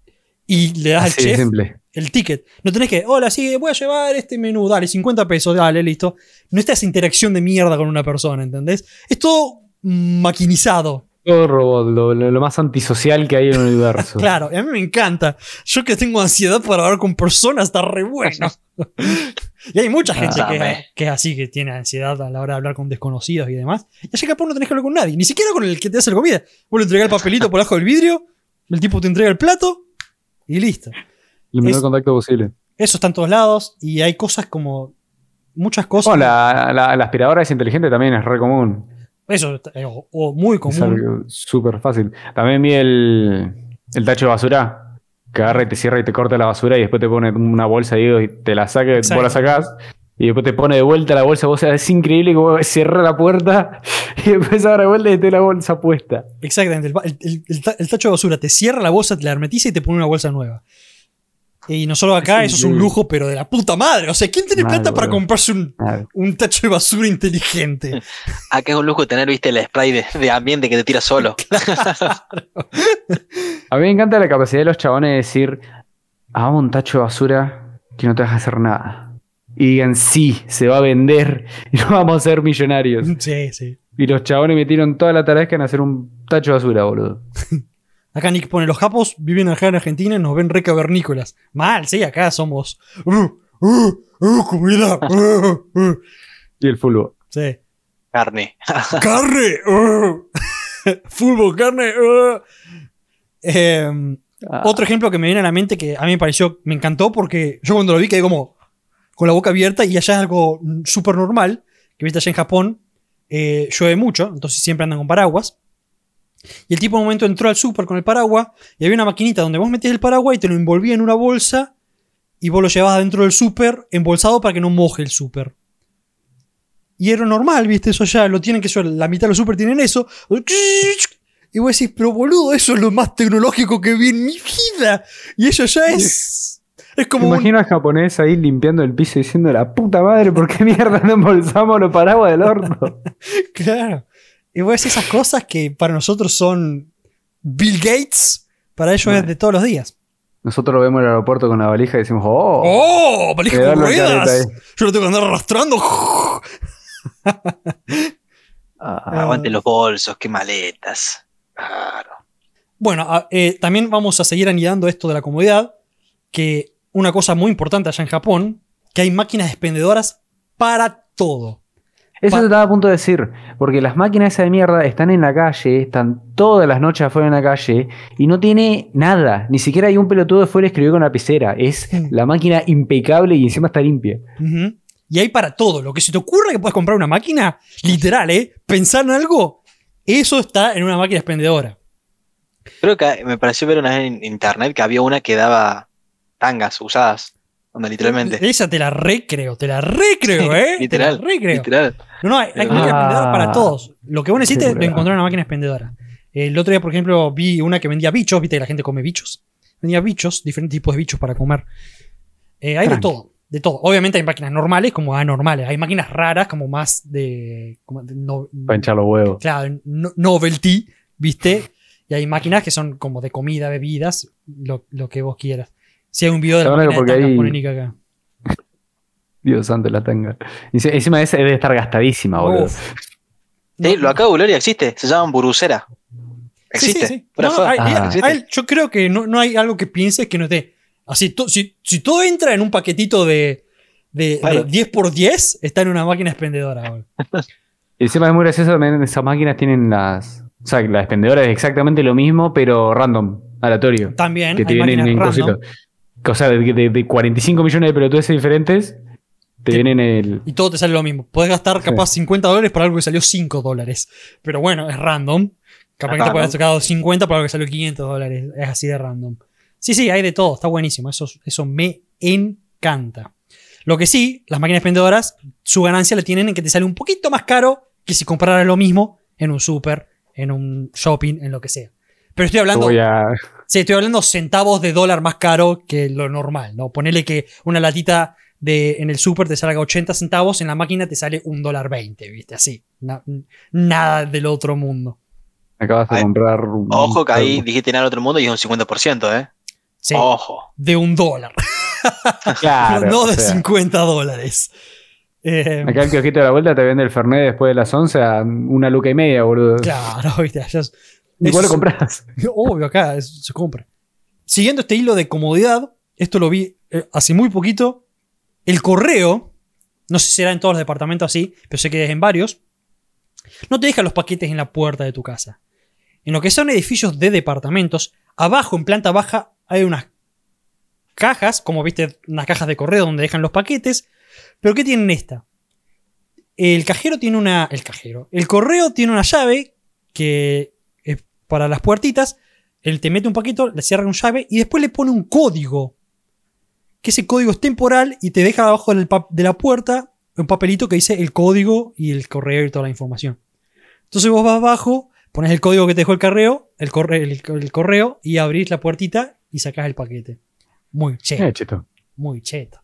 [SPEAKER 1] y le das
[SPEAKER 2] Así
[SPEAKER 1] al chef
[SPEAKER 2] simple.
[SPEAKER 1] el ticket. No tenés que, hola, sí, voy a llevar este menú, dale, 50 pesos, dale, listo. No está esa interacción de mierda con una persona, ¿entendés? Es todo maquinizado.
[SPEAKER 2] Todo robot, lo, más antisocial que hay en el universo.
[SPEAKER 1] Claro, y a mí me encanta. Yo que tengo ansiedad para hablar con personas, está re bueno. y hay mucha gente que, es así, que tiene ansiedad a la hora de hablar con desconocidos y demás. Y allá capaz no tenés que hablar con nadie, ni siquiera con el que te hace la comida. Vos le entregás el papelito por abajo del vidrio, el tipo te entrega el plato y listo.
[SPEAKER 2] El menor
[SPEAKER 1] Es-
[SPEAKER 2] contacto posible.
[SPEAKER 1] Eso está en todos lados y hay cosas como. Muchas cosas.
[SPEAKER 2] Bueno, la, la- la aspiradora es inteligente también es re común.
[SPEAKER 1] Eso, eh, o, o muy
[SPEAKER 2] Es
[SPEAKER 1] común.
[SPEAKER 2] algo súper fácil. También vi el, el tacho de basura que agarra y te cierra y te corta la basura y después te pone una bolsa ahí y te la saca,
[SPEAKER 1] Exacto.
[SPEAKER 2] vos la sacás Y después te pone de vuelta la bolsa. Vos es increíble como cierra la puerta y después abre de vuelta y te la bolsa puesta.
[SPEAKER 1] Exactamente. El, el- el tacho de basura te cierra la bolsa, te la hermetiza y te pone una bolsa nueva. Y nosotros acá,
[SPEAKER 2] Es
[SPEAKER 1] eso es un lujo, pero de la puta madre. O sea, ¿quién tiene plata para comprarse un, un tacho de basura inteligente?
[SPEAKER 3] Acá es un lujo tener, viste, el spray de, de ambiente que te tira solo.
[SPEAKER 2] A mí me encanta la capacidad de los chabones de decir, hagamos un tacho de basura que no te deja hacer nada. Y digan, sí, se va a vender y no vamos a ser millonarios.
[SPEAKER 1] Sí, sí.
[SPEAKER 2] Y los chabones metieron toda la tarea en hacer un tacho de basura, boludo.
[SPEAKER 1] Acá Nick pone, los japos viven acá en Argentina y nos ven re cavernícolas. Mal, sí, acá somos... Uh, uh, uh, comida. uh, uh.
[SPEAKER 2] Y el fútbol.
[SPEAKER 1] Sí.
[SPEAKER 3] Carne.
[SPEAKER 1] Carne. uh. Fútbol, carne. uh. Em,
[SPEAKER 2] Ah,
[SPEAKER 1] Otro ejemplo que me viene a la mente que a mí me pareció, me encantó porque yo cuando lo vi quedé como con la boca abierta y allá es algo súper normal, que viste allá en Japón eh, llueve mucho, entonces siempre andan con paraguas. Y el tipo en un momento entró al súper con el paraguas y había una maquinita donde vos metías el paraguas y te lo envolvía en una bolsa y vos lo llevabas dentro del súper embolsado para que no moje el súper. Y era normal, viste, eso ya lo tienen que eso, la mitad de los súper tienen eso. Y vos decís, pero boludo, eso es lo más tecnológico que vi en mi vida. Y eso ya es. Es como. un-
[SPEAKER 2] imagino al japonés ahí limpiando el piso diciendo, la puta madre, ¿por qué mierda no embolsamos los paraguas del horno?
[SPEAKER 1] Claro. Y vos decís esas cosas que para nosotros son Bill Gates, para ellos es de todos los días.
[SPEAKER 2] Nosotros lo vemos en el aeropuerto con la valija y decimos, oh,
[SPEAKER 1] ¡Oh! ¡Valija con ruedas! Yo lo tengo que andar arrastrando.
[SPEAKER 2] ah,
[SPEAKER 3] Aguante los bolsos, qué maletas. Claro.
[SPEAKER 1] Bueno, a- eh, también vamos a seguir anidando esto de la comodidad, que una cosa muy importante allá en Japón, que hay máquinas expendedoras para todo.
[SPEAKER 2] Eso te estaba a punto de decir, porque las máquinas esas de mierda están en la calle, están todas las noches afuera en la calle y no tiene nada, ni siquiera hay un pelotudo de fuera escribió con lapicera, es la máquina impecable y encima está limpia.
[SPEAKER 1] Y hay para todo. Lo que se te ocurra que puedas comprar una máquina, literal, ¿eh? Pensar en algo, eso está en una máquina expendedora.
[SPEAKER 3] Creo que me pareció ver una vez en internet que había una que daba tangas usadas. Donde literalmente.
[SPEAKER 1] Esa te la recreo, te la recreo, ¿eh?
[SPEAKER 3] Literal.
[SPEAKER 1] Te la recreo.
[SPEAKER 3] Literal.
[SPEAKER 1] No, no, hay, hay
[SPEAKER 3] Ah.
[SPEAKER 1] máquinas expendedoras para todos. Lo que vos necesites, lo encontrar en una máquina expendedora. El otro día, por ejemplo, vi una que vendía bichos, viste que la gente come bichos. Vendía bichos, diferentes tipos de bichos para comer. Eh, hay de todo, de todo. Obviamente hay máquinas normales como anormales. Hay máquinas raras como más de... como de no-
[SPEAKER 2] Para hinchar los huevos.
[SPEAKER 1] claro, no- novelty, ¿viste? Y hay máquinas que son como de comida, bebidas, lo, lo que vos quieras. Si hay un video de la de Nick acá.
[SPEAKER 2] Dios santo, la tanga. Y encima de esa debe estar gastadísima, boludo.
[SPEAKER 3] Sí, lo acabo de existe. Se llama burucera. Existe.
[SPEAKER 1] sí, sí.
[SPEAKER 3] Fuera
[SPEAKER 1] No,
[SPEAKER 3] joda.
[SPEAKER 1] hay- hay-
[SPEAKER 2] Ah.
[SPEAKER 1] Hay- yo creo que no, no hay algo que pienses que no esté. Así, to- si, si todo entra en un paquetito de, de,
[SPEAKER 3] Claro.
[SPEAKER 1] de 10x10, está en una máquina expendedora. boludo.
[SPEAKER 2] Y encima es muy gracioso también, esas máquinas tienen las... O sea, la expendedora es exactamente lo mismo, pero random, aleatorio.
[SPEAKER 1] También
[SPEAKER 2] que te
[SPEAKER 1] hay
[SPEAKER 2] vienen en
[SPEAKER 1] random.
[SPEAKER 2] cositos. O sea, de, de- de 45 millones de pelotudes diferentes, te
[SPEAKER 1] Que-
[SPEAKER 2] vienen el...
[SPEAKER 1] Y todo te sale lo mismo. Puedes gastar capaz 50 dólares por algo que salió 5 dólares. Pero bueno, es random. Capaz que te puedes sacado 50 por algo que salió 500 dólares. Es así de random. Sí, sí, hay de todo. Está buenísimo. Eso, eso me encanta. Lo que sí, las máquinas expendedoras, su ganancia la tienen en que te sale un poquito más caro que si compraras lo mismo en un super, en un shopping, en lo que sea. Pero estoy hablando,
[SPEAKER 2] Voy a...
[SPEAKER 1] sí, estoy hablando centavos de dólar más caro que lo normal, ¿no? Ponele que una latita de, en el super te salga 80 centavos, en la máquina te sale un dólar 20, ¿viste? Así. Na- nada del otro mundo.
[SPEAKER 2] Acabas de
[SPEAKER 3] Ay,
[SPEAKER 2] comprar... un-
[SPEAKER 3] Ojo que ahí dijiste nada otro mundo y es un 50%, ¿eh?
[SPEAKER 1] Sí,
[SPEAKER 3] Ojo.
[SPEAKER 1] de un dólar.
[SPEAKER 2] Claro,
[SPEAKER 1] no de
[SPEAKER 2] o sea,
[SPEAKER 1] 50 dólares. Eh,
[SPEAKER 2] Acá el kiosquito de la vuelta te vende el Fernet después de las 11 a una luca y media, boludo.
[SPEAKER 1] claro, ¿viste? Allá
[SPEAKER 2] Igual
[SPEAKER 1] es-
[SPEAKER 2] lo compras.
[SPEAKER 1] Obvio, acá es- se compra. Siguiendo este hilo de comodidad, esto lo vi eh, hace muy poquito. El correo, no sé si será en todos los departamentos así, pero sé que es en varios, no te deja los paquetes en la puerta de tu casa. En lo que son edificios de departamentos, abajo, en planta baja, hay unas cajas, como viste, unas cajas de correo donde dejan los paquetes. Pero ¿qué tienen esta? El cajero tiene una. El cajero. El correo tiene una llave que para las puertitas. Él te mete un paquito, le cierra un llave y después le pone un código. que ese código es temporal y te deja abajo de la puerta un papelito que dice el código y el correo y toda la información. Entonces vos vas abajo, pones el código que te dejó el correo, el, corre- el- el correo y abrís la puertita y sacás el paquete. Muy cheto,
[SPEAKER 2] Eh, cheto.
[SPEAKER 1] muy cheto.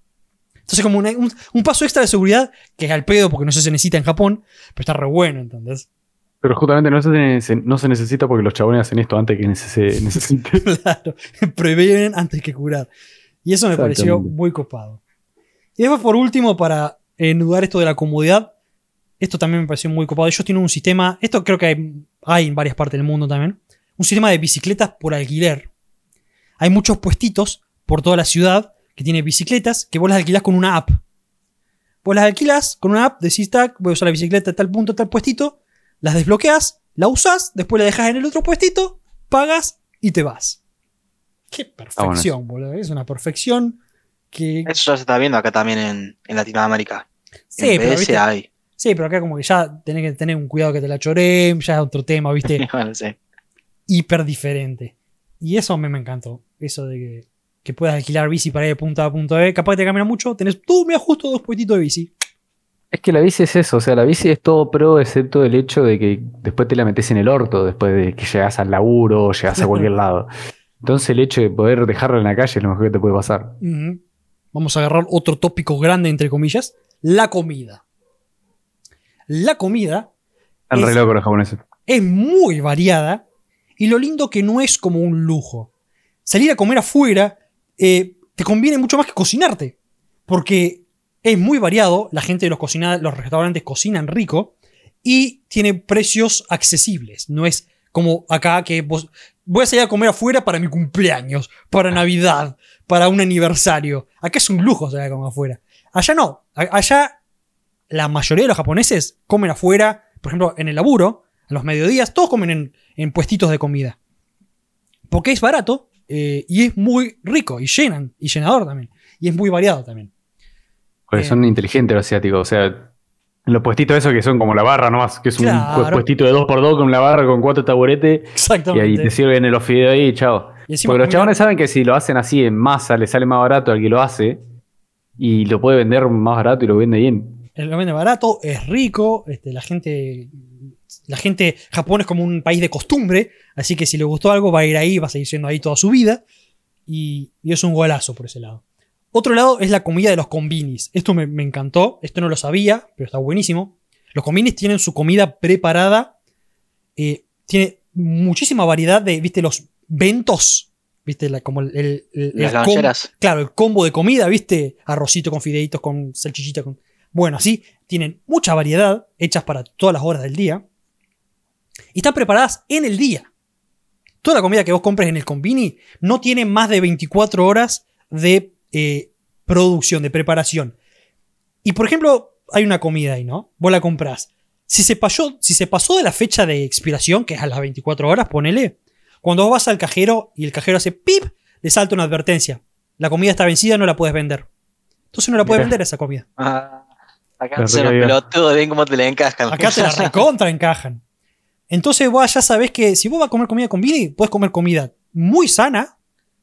[SPEAKER 1] Entonces como una- un, un paso extra de seguridad que es al pedo porque no se necesita en Japón, pero está re bueno, ¿entendés?
[SPEAKER 2] Pero justamente no se, no se necesita porque los chabones hacen esto antes que se necesite.
[SPEAKER 1] Claro, previenen antes que curar. Y eso me pareció muy copado. Y después, por último, para enudar esto de la comodidad, esto también me pareció muy copado. Ellos tienen un sistema, esto creo que hay, hay en varias partes del mundo también, un sistema de bicicletas por alquiler. Hay muchos puestitos por toda la ciudad que tiene bicicletas que vos las alquilás con una app. Vos las alquilás con una app, decís, tac, voy a usar la bicicleta de tal punto, tal puestito, las desbloqueas, la usas, después la dejas en el otro puestito, pagas y te vas. Qué perfección, boludo. Es una perfección que.
[SPEAKER 3] Eso ya se está viendo acá también en, en Latinoamérica.
[SPEAKER 1] Sí,
[SPEAKER 3] en
[SPEAKER 1] pero,
[SPEAKER 3] PS
[SPEAKER 1] ¿viste?
[SPEAKER 3] hay.
[SPEAKER 1] sí, pero acá como que ya tenés que tener un cuidado que te la choreen, ya es otro tema, ¿viste?
[SPEAKER 3] bueno, sí.
[SPEAKER 1] Hiper diferente. Y eso a mí me encantó. Eso de que, que puedas alquilar bici para ir de punto A a punto B. Capaz que te caminas mucho, tenés tú, me justo dos puestitos de bici.
[SPEAKER 2] Es que la bici es eso, o sea, la bici es todo pro excepto el hecho de que después te la metes en el orto, después de que llegas al laburo o llegas a cualquier lado. Entonces el hecho de poder dejarla en la calle es lo mejor que te puede pasar.
[SPEAKER 1] Vamos a agarrar otro tópico grande, entre comillas. La comida. La comida
[SPEAKER 2] Están
[SPEAKER 1] Es-
[SPEAKER 2] re locos los japoneses.
[SPEAKER 1] es muy variada y lo lindo que no es como un lujo. Salir a comer afuera eh, te conviene mucho más que cocinarte, porque es muy variado, la gente de los, cocina- los restaurantes cocinan rico y tiene precios accesibles, no es como acá que vos, voy a salir a comer afuera para mi cumpleaños, para Navidad, para un aniversario. Acá es un lujo salir a comer afuera. Allá no, allá la mayoría de los japoneses comen afuera, por ejemplo, en el laburo, a los mediodías, todos comen en, en puestitos de comida. Porque es barato eh, y es muy rico y llenan, y llenador también. Y es muy variado también.
[SPEAKER 2] Porque son inteligentes los asiáticos, o sea, los puestitos esos que son como la barra nomás, que es un
[SPEAKER 1] Claro.
[SPEAKER 2] puestito de dos por dos con la barra con cuatro taburetes y
[SPEAKER 1] Exactamente.
[SPEAKER 2] ahí te sirven los fideos ahí y chao.
[SPEAKER 1] Y
[SPEAKER 2] Porque los chabones saben que si lo hacen así en masa le sale más barato al que lo hace y lo puede vender más barato y lo vende bien.
[SPEAKER 1] Lo vende barato, es rico, este, la gente. La gente, Japón es como un país de costumbre, así que si le gustó algo va a ir ahí, va a seguir siendo ahí toda su vida. Y, y es un golazo por ese lado. Otro lado es la comida de los combinis. Esto me, me encantó, esto no lo sabía, pero está buenísimo. Los combinis tienen su comida preparada, eh, tiene muchísima variedad de, viste, los ventos, viste, La- como el, el- el-
[SPEAKER 3] Las
[SPEAKER 1] el com-
[SPEAKER 3] loncheras.
[SPEAKER 1] Claro, el combo de comida, ¿viste? Arrocito con fideitos, con salchichita, con... Bueno, así, tienen mucha variedad, hechas para todas las horas del día. Y están preparadas en el día. Toda la comida que vos compres en el combini no tiene más de 24 horas de eh, producción, de preparación. Y por ejemplo, hay una comida ahí, ¿no? Vos la comprás. Si se, pasó, si se pasó de la fecha de expiración, que es a las 24 horas, ponele. Cuando vos vas al cajero y el cajero hace pip, le salta una advertencia. La comida está vencida, no la puedes vender. Entonces no la puedes vender esa comida.
[SPEAKER 3] Ah, acá
[SPEAKER 2] La
[SPEAKER 3] se pelotudos, ven cómo te le encajan.
[SPEAKER 1] Acá te la recontra encajan. Entonces vos ya sabés que si vos vas a comer comida con Vini, puedes comer comida muy sana.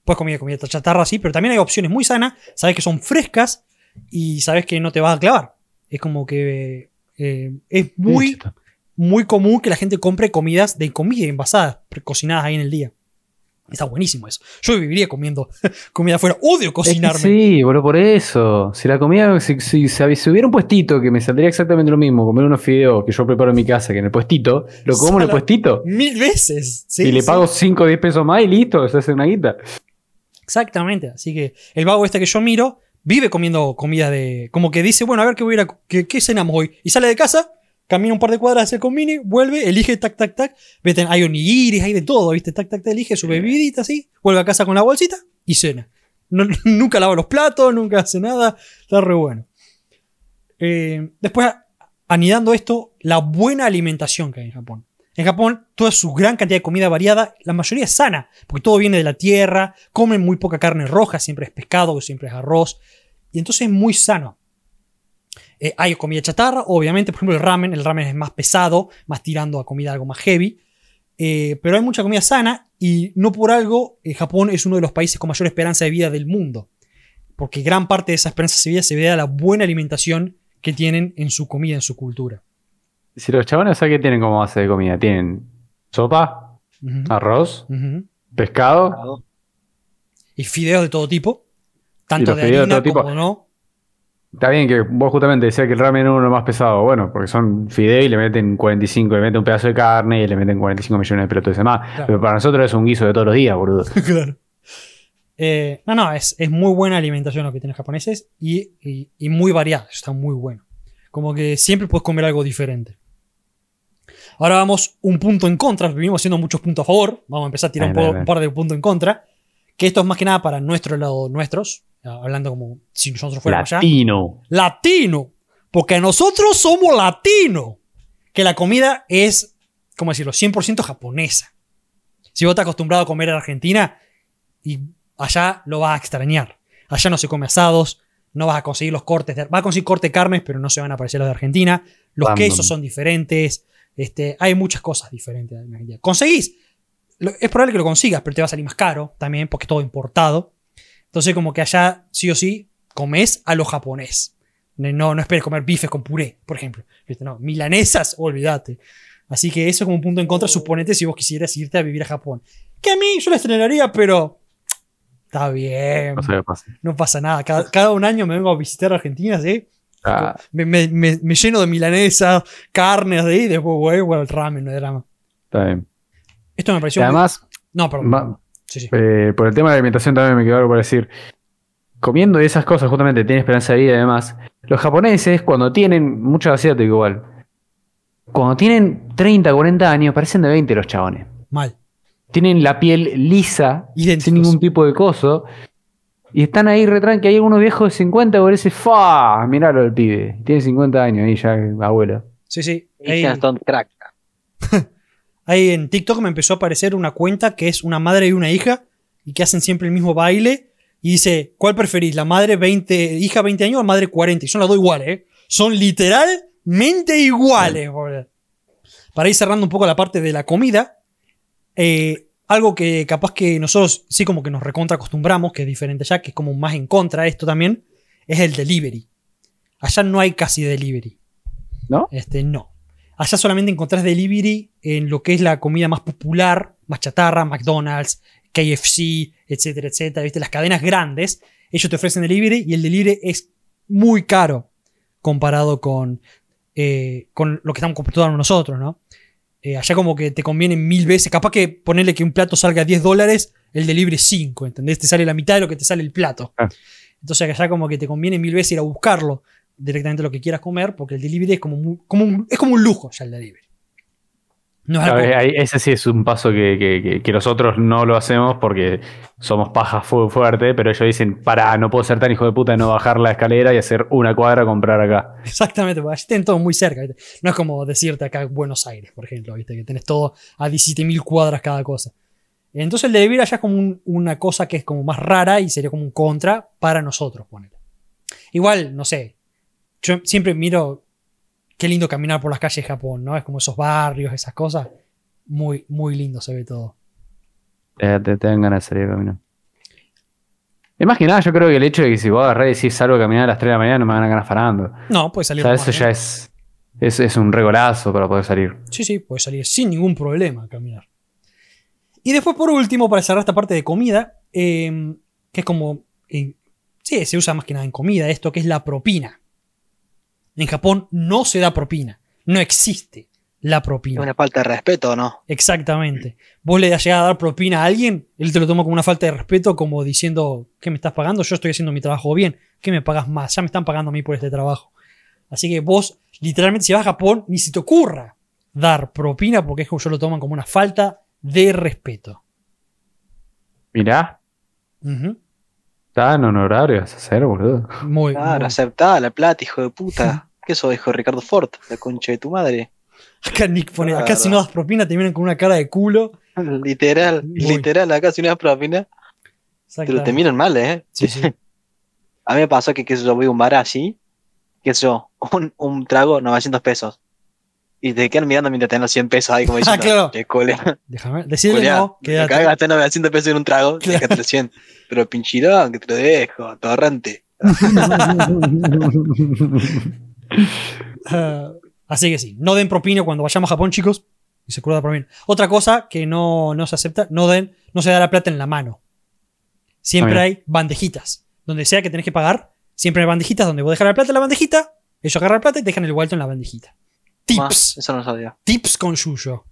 [SPEAKER 1] Puedes comer comida chatarra así, pero también hay opciones muy sanas. Sabés que son frescas y sabés que no te vas a clavar. Es como que eh, es muy, muy común que la gente compre comidas de comida envasadas, cocinadas ahí en el día. Está buenísimo eso. Yo viviría comiendo comida afuera. Odio cocinarme.
[SPEAKER 2] sí, boludo, por eso. Si la comida, si, si, si- hubiera un puestito que me saldría exactamente lo mismo, comer unos fideos que yo preparo en mi casa, que en el puestito, lo como en el puestito.
[SPEAKER 1] Mil veces. Sí,
[SPEAKER 2] y le
[SPEAKER 1] sí.
[SPEAKER 2] pago 5 o 10 pesos más y listo, se hace una guita.
[SPEAKER 1] Exactamente. Así que el vago este que yo miro vive comiendo comida de. Como que dice, bueno, a ver qué voy a ir a- qué, qué cenamos hoy. Y sale de casa, camina un par de cuadras hacia el convini, vuelve, elige, tac, tac, tac. Vete, hay onigiris, hay de todo, ¿viste? Tac, tac, tac, elige su bebidita así, vuelve a casa con la bolsita y cena. No- nunca lava los platos, nunca hace nada. Está re bueno. Eh, después, anidando esto, la buena alimentación que hay en Japón. En Japón, toda su gran cantidad de comida variada, la mayoría es sana, porque todo viene de la tierra, comen muy poca carne roja, siempre es pescado, siempre es arroz, y entonces es muy sano. Eh, hay comida chatarra, obviamente, por ejemplo el ramen, el ramen es más pesado, más tirando a comida algo más heavy, eh, pero hay mucha comida sana y no por algo eh, Japón es uno de los países con mayor esperanza de vida del mundo. porque gran parte de esa esperanza de vida se debe a la buena alimentación que tienen en su comida, en su cultura.
[SPEAKER 2] Si los chabones, ¿sabes qué tienen como base de comida? Tienen sopa, arroz, pescado.
[SPEAKER 1] Y fideos de todo tipo, tanto de
[SPEAKER 2] de
[SPEAKER 1] harina
[SPEAKER 2] todo tipo.
[SPEAKER 1] como no.
[SPEAKER 2] Está bien que vos justamente decías que el ramen es uno más pesado. Bueno, porque son fideos y le meten 45, le meten un pedazo de carne y le meten 45 millones de pelotas de más.
[SPEAKER 1] Claro.
[SPEAKER 2] Pero para nosotros es un guiso de todos los días, boludo.
[SPEAKER 1] claro. Eh, no, no, es, es muy buena alimentación lo que tienen los japoneses y, y- y muy variada, está muy bueno. Como que siempre puedes comer algo diferente. Ahora vamos un punto en contra, vivimos haciendo muchos puntos a favor, vamos a empezar a tirar un, po- par de puntos en contra, que esto es más que nada para nuestro lado, nuestros, hablando como si nosotros fuéramos allá.
[SPEAKER 2] Latino.
[SPEAKER 1] latino. Porque nosotros somos latinos. Que la comida es, ¿cómo decirlo?, 100% japonesa. Si vos estás acostumbrado a comer en Argentina, y allá lo vas a extrañar. Allá no se come asados, no vas a conseguir los cortes. De, vas a conseguir corte de carnes, pero no se van a parecer los de Argentina. Los
[SPEAKER 2] Random.
[SPEAKER 1] quesos son diferentes. Este, hay muchas cosas diferentes. en. Conseguís. Es probable que lo consigas, pero te va a salir más caro también, porque es todo importado. Entonces, como que allá, sí o sí, comes a lo japonés. No, no esperes comer bifes con puré, por ejemplo. No, milanesas, olvídate. Así que eso es como un punto en contra, suponete si vos quisieras irte a vivir a Japón. Que a mí yo lo estrenaría, pero está bien,
[SPEAKER 2] No pasa.
[SPEAKER 1] no pasa nada. Cada, cada un año me vengo a visitar Argentina, ¿sí?
[SPEAKER 2] Ah,
[SPEAKER 1] Me, me- me- me lleno de milanesas, carnes, ¿sí? Y después vuelvo al ramen, no hay drama.
[SPEAKER 2] está bien.
[SPEAKER 1] Esto me
[SPEAKER 2] Y
[SPEAKER 1] pareció...
[SPEAKER 2] además,
[SPEAKER 1] no, perdón.
[SPEAKER 2] va-
[SPEAKER 1] Sí, sí.
[SPEAKER 2] eh, por el tema de la alimentación también me quedó algo por decir. Comiendo esas cosas, justamente tiene esperanza de vida y demás. Los japoneses, cuando tienen, mucho asiático igual, cuando tienen 30, 40 años, parecen de 20 los chabones.
[SPEAKER 1] Mal.
[SPEAKER 2] Tienen la piel lisa,
[SPEAKER 1] Idénticos.
[SPEAKER 2] sin ningún tipo de coso. Y están ahí retranque. Hay algunos viejos de 50 que parece, ¡fa! Miralo el pibe. Tiene 50 años ahí ya, abuelo.
[SPEAKER 1] Sí, sí. Ahí-
[SPEAKER 3] Crack.
[SPEAKER 1] Ahí en TikTok me empezó a aparecer una cuenta que es una madre y una hija y que hacen siempre el mismo baile y dice, ¿cuál preferís? ¿La madre 20, hija 20 años o madre 40? Y son las dos iguales, ¿eh? Son literalmente iguales. boludo. Para ir cerrando un poco la parte de la comida, eh, algo que capaz que nosotros sí como que nos recontra acostumbramos, que es diferente allá, que es como más en contra de esto también, es el delivery. Allá no hay casi delivery.
[SPEAKER 2] ¿No?
[SPEAKER 1] Este, no. Allá solamente encontrás delivery en lo que es la comida más popular, más chatarra, McDonald's, KFC, etcétera, etcétera. ¿Viste? Las cadenas grandes, ellos te ofrecen delivery y el delivery es muy caro comparado con, eh, con lo que estamos comprando nosotros, ¿no? Eh, allá como que te conviene mil veces. Capaz que ponerle que un plato salga a 10 dólares, el delivery 5, ¿entendés? Te sale la mitad de lo que te sale el plato.
[SPEAKER 2] Ah.
[SPEAKER 1] Entonces allá como que te conviene mil veces ir a buscarlo directamente lo que quieras comer, porque el delivery es como, muy- como un, es como un lujo ya el delivery. No es algo-
[SPEAKER 2] ese sí es un paso que, que- que- que nosotros no lo hacemos porque somos paja fu- fuerte, pero ellos dicen, para, no puedo ser tan hijo de puta de no bajar la escalera y hacer una cuadra a comprar acá.
[SPEAKER 1] Exactamente, porque allí tienen todo muy cerca. ¿viste? No es como decirte acá Buenos Aires, por ejemplo, ¿viste? que tenés todo a 17.000 cuadras cada cosa. Entonces el delivery allá es como un- una cosa que es como más rara y sería como un contra para nosotros, ponele. Igual, no sé, yo siempre miro qué lindo caminar por las calles de Japón, ¿no? Es como esos barrios, esas cosas. Muy, muy lindo se ve todo.
[SPEAKER 2] Eh, te, te dan ganas de salir a caminar. Es más que nada, yo creo que el hecho de que si vos agarrás y decís salgo a caminar a las 3 de la mañana no me van a ganar farando.
[SPEAKER 1] No, puede
[SPEAKER 2] O
[SPEAKER 1] salir
[SPEAKER 2] sea,
[SPEAKER 1] más,
[SPEAKER 2] eso ya es, es, es un regolazo para poder salir.
[SPEAKER 1] Sí, sí, puede salir sin ningún problema a caminar. Y después, por último, para cerrar esta parte de comida, eh, que es como. eh, sí, se usa más que nada en comida esto, que es la propina. En Japón no se da propina. No existe la
[SPEAKER 3] Es
[SPEAKER 1] propina.
[SPEAKER 3] una falta de respeto, ¿no?
[SPEAKER 1] Exactamente. Vos le llegado a dar propina a alguien, él te lo toma como una falta de respeto, como diciendo, ¿qué me estás pagando? Yo estoy haciendo mi trabajo bien. ¿Qué me pagas más? Ya me están pagando a mí por este trabajo. Así que vos, literalmente, si vas a Japón, ni se te ocurra dar propina, porque es como yo lo toman como una falta de respeto.
[SPEAKER 2] Mirá. Tan honorario vas a hacer, boludo.
[SPEAKER 1] Muy,
[SPEAKER 3] Claro,
[SPEAKER 1] muy-
[SPEAKER 3] aceptá la plata, hijo de puta. ¿Qué sos, hijo de Ricardo Ford? La concha de tu madre.
[SPEAKER 1] Acá Nick pone, acá si no das propina te vienen con una cara de culo.
[SPEAKER 3] Literal,
[SPEAKER 1] Muy.
[SPEAKER 3] literal, acá si una propina, te, lo- te
[SPEAKER 1] Exactamente.
[SPEAKER 3] miran mal, ¿eh?
[SPEAKER 1] Sí, sí.
[SPEAKER 3] A mí me pasó que, qué sé yo, voy a un bar así, qué sé yo, un, un trago, 900 pesos. Y te quedan mirando mientras tenés los 100 pesos ahí como
[SPEAKER 1] Ah,
[SPEAKER 3] diciendo,
[SPEAKER 1] claro.
[SPEAKER 3] "Che, cole,
[SPEAKER 1] Déjame decirle no,
[SPEAKER 3] de
[SPEAKER 1] quédate.
[SPEAKER 3] gastar 900 pesos en un trago,
[SPEAKER 1] Claro.
[SPEAKER 3] déjate 300. Pero pinchirón, que te lo dejo, torrente.
[SPEAKER 1] Ah, así que sí, no den propina cuando vayamos a Japón, chicos. Y se acuerda propina. Otra cosa que no, no se acepta, no den, no se da la plata en la mano. Siempre
[SPEAKER 2] Ah,
[SPEAKER 1] hay bandejitas. Donde sea que tenés que pagar, siempre hay bandejitas donde vos dejar la plata en la bandejita, ellos agarran la plata y te dejan el vuelto en la bandejita.
[SPEAKER 3] Más,
[SPEAKER 1] Tips.
[SPEAKER 3] eso no sabía.
[SPEAKER 1] Tips con Yuyo.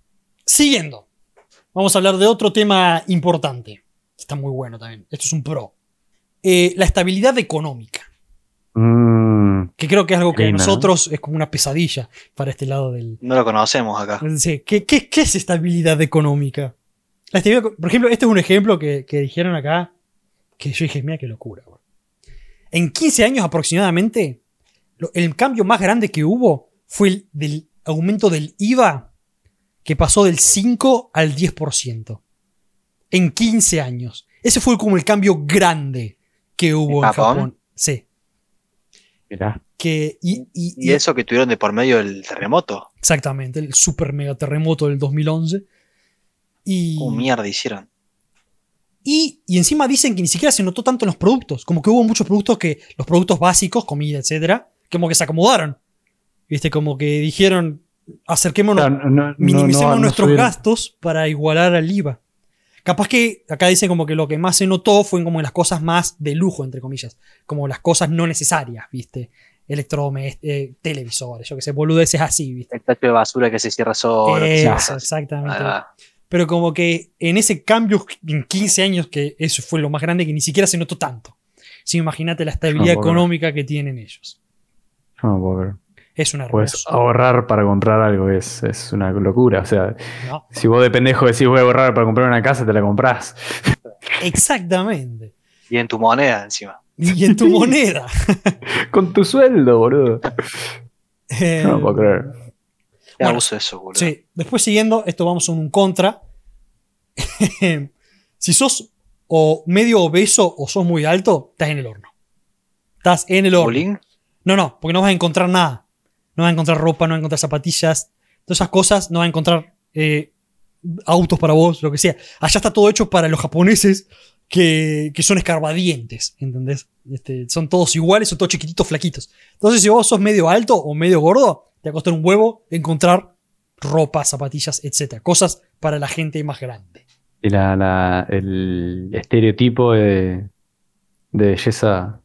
[SPEAKER 1] Siguiendo. Vamos a hablar de otro tema importante. Está muy bueno también. Esto es un pro. Eh, la estabilidad económica.
[SPEAKER 2] Mm,
[SPEAKER 1] Que creo que es algo que nosotros es como una pesadilla para este lado del.
[SPEAKER 3] No lo conocemos acá.
[SPEAKER 1] Sí, ¿Qué, qué, qué es estabilidad económica? La estabilidad- por ejemplo, este es un ejemplo que, que dijeron acá. Que yo dije, mira qué locura. güey". En 15 años aproximadamente, lo- el cambio más grande que hubo fue el del aumento del IVA, que pasó del 5 al 10%. En 15 años. Ese fue como el cambio grande que hubo en
[SPEAKER 3] ¿En Japón?
[SPEAKER 1] Japón. Sí.
[SPEAKER 2] mirá.
[SPEAKER 1] Que, y, y-
[SPEAKER 3] Y eso que tuvieron de por medio el terremoto.
[SPEAKER 1] Exactamente, el super mega terremoto del 2011. Y,
[SPEAKER 3] ¿Cómo mierda hicieron?
[SPEAKER 1] y, y encima dicen que ni siquiera se notó tanto en los productos. Como que hubo muchos productos que, los productos básicos, comida, etcétera, como que se acomodaron. Viste, como que dijeron, acerquémonos,
[SPEAKER 2] Claro, no- no-
[SPEAKER 1] minimicemos
[SPEAKER 2] no- no
[SPEAKER 1] nuestros
[SPEAKER 2] subieron.
[SPEAKER 1] gastos para igualar al IVA. Capaz que acá dicen como que lo que más se notó fue como las cosas más de lujo, entre comillas. Como las cosas no necesarias, ¿viste? Electrodomésticos, eh, televisores, yo que sé, boludeces así, ¿viste?
[SPEAKER 3] El tacho de basura que se cierra solo.
[SPEAKER 1] Eso, exactamente.
[SPEAKER 3] Ah,
[SPEAKER 1] Pero como que en ese cambio, en 15 años, que eso fue lo más grande, que ni siquiera se notó tanto. Si imagínate la estabilidad
[SPEAKER 2] No,
[SPEAKER 1] económica que tienen ellos.
[SPEAKER 2] No.
[SPEAKER 1] Es una
[SPEAKER 2] Puedes
[SPEAKER 1] hermosa.
[SPEAKER 2] ahorrar para comprar algo, es, es una locura. O sea,
[SPEAKER 1] ¿no?
[SPEAKER 2] si vos de pendejo decís voy a ahorrar para comprar una casa, te la comprás.
[SPEAKER 1] Exactamente.
[SPEAKER 3] y en tu moneda encima.
[SPEAKER 1] Y en tu moneda.
[SPEAKER 2] Con tu sueldo, boludo.
[SPEAKER 1] Eh,
[SPEAKER 2] Yo no puedo creer.
[SPEAKER 1] Bueno,
[SPEAKER 3] abuso eso, boludo.
[SPEAKER 1] Sí, después siguiendo, esto vamos a un contra. si sos o medio obeso o sos muy alto, estás en el horno. Estás en el horno.
[SPEAKER 3] ¿Bullying?
[SPEAKER 1] No, no, porque no vas a encontrar nada. No vas a encontrar ropa, no vas a encontrar zapatillas. Todas esas cosas, no vas a encontrar eh, autos para vos, lo que sea. Allá está todo hecho para los japoneses que, que son escarbadientes, ¿entendés? Este, son todos iguales, son todos chiquititos, flaquitos. Entonces, si vos sos medio alto o medio gordo, te va a costar un huevo encontrar ropa, zapatillas, etc. Cosas para la gente más grande.
[SPEAKER 2] Y la- el estereotipo de, de belleza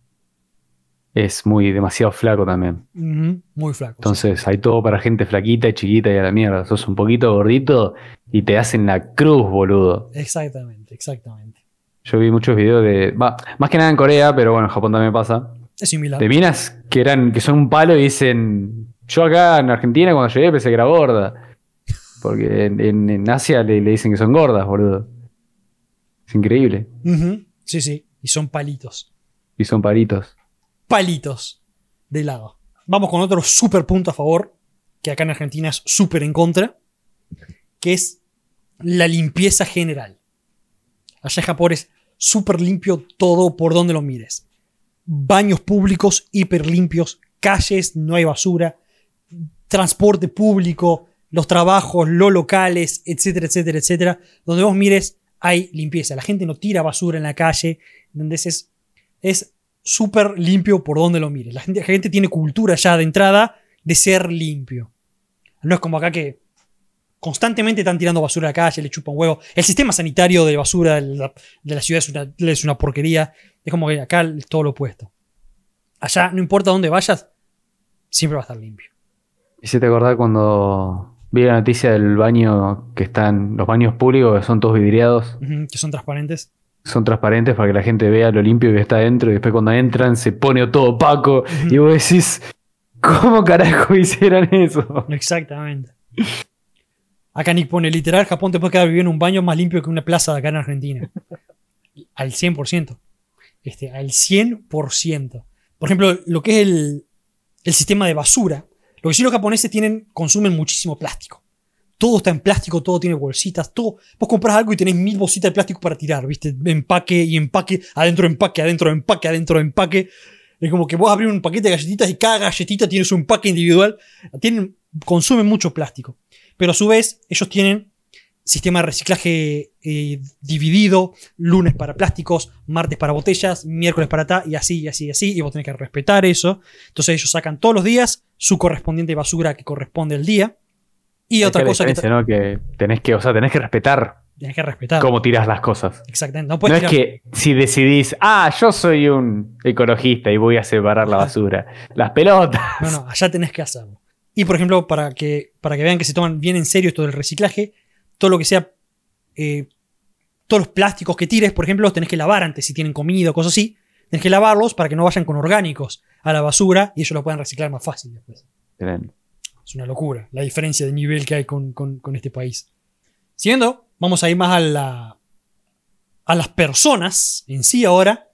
[SPEAKER 2] es muy demasiado flaco también.
[SPEAKER 1] Muy flaco. sí.
[SPEAKER 2] Entonces hay todo para gente flaquita y chiquita y a la mierda. Sos un poquito gordito y te hacen la cruz, boludo.
[SPEAKER 1] Exactamente, exactamente.
[SPEAKER 2] Yo vi muchos videos de. más que nada en Corea, pero bueno, en Japón también pasa.
[SPEAKER 1] Es similar.
[SPEAKER 2] De minas que eran, que son un palo y dicen. Yo acá en Argentina cuando llegué pensé que era gorda. Porque en, en- en Asia le, le dicen que son gordas, boludo. Es increíble.
[SPEAKER 1] Sí, sí. Y son palitos.
[SPEAKER 2] Y son palitos.
[SPEAKER 1] Palitos de lado. Vamos con otro super punto a favor, que acá en Argentina es súper en contra, que es la limpieza general. Allá en Japón es súper limpio todo por donde lo mires. Baños públicos hiper limpios, calles, no hay basura, transporte público, los trabajos, los locales, etcétera, etcétera, etcétera. Donde vos mires hay limpieza. La gente no tira basura en la calle. ¿entendés? Es, es súper limpio por donde lo mires. La gente, la gente tiene cultura ya de entrada de ser limpio. No es como acá que constantemente están tirando basura a la calle, le chupan huevo. El sistema sanitario de basura de la, de la ciudad es una, es una porquería. Es como que acá es todo lo opuesto. Allá, no importa dónde vayas, siempre va a estar limpio.
[SPEAKER 2] ¿Y si te acordás cuando vi la noticia del baño que están, los baños públicos que son todos vidriados,
[SPEAKER 1] que son transparentes.
[SPEAKER 2] Son transparentes para que la gente vea lo limpio que está adentro y después cuando entran se pone todo opaco y vos decís, ¿cómo carajo hicieron eso?
[SPEAKER 1] Exactamente. Acá Nick pone literal, Japón te puede quedar viviendo en un baño más limpio que una plaza de acá en Argentina. Al 100%. Este, al 100%. Por ejemplo, lo que es el, el sistema de basura. Lo que sí los japoneses tienen, consumen muchísimo plástico. Todo está en plástico, todo tiene bolsitas, todo. Vos compras algo y tenés mil bolsitas de plástico para tirar, ¿viste? Empaque y empaque, adentro empaque, adentro empaque, adentro empaque. Es como que vos abrís un paquete de galletitas y cada galletita tiene su empaque individual. Tienen, consumen mucho plástico. Pero a su vez, ellos tienen sistema de reciclaje eh, dividido, lunes para plásticos, martes para botellas, miércoles para ta, y así, y así, y así, y vos tenés que respetar eso. Entonces ellos sacan todos los días su correspondiente basura que corresponde al día. Y otra cosa que
[SPEAKER 2] ¿no? que tenés que, o sea, tenés que respetar
[SPEAKER 1] tenés que respetar.
[SPEAKER 2] cómo tiras las cosas.
[SPEAKER 1] Exactamente. No
[SPEAKER 2] es que si decidís, ah, yo soy un ecologista y voy a separar la basura. Las pelotas.
[SPEAKER 1] No, no, allá tenés que hacerlo. Y por ejemplo, para que, para que vean que se toman bien en serio esto del reciclaje, todo lo que sea. eh, todos los plásticos que tires, por ejemplo, los tenés que lavar antes si tienen comida o cosas así. Tenés que lavarlos para que no vayan con orgánicos a la basura y ellos lo puedan reciclar más fácil después. Es una locura la diferencia de nivel que hay con, con- este país. Siguiendo, vamos a ir más a, la, a las personas en sí ahora.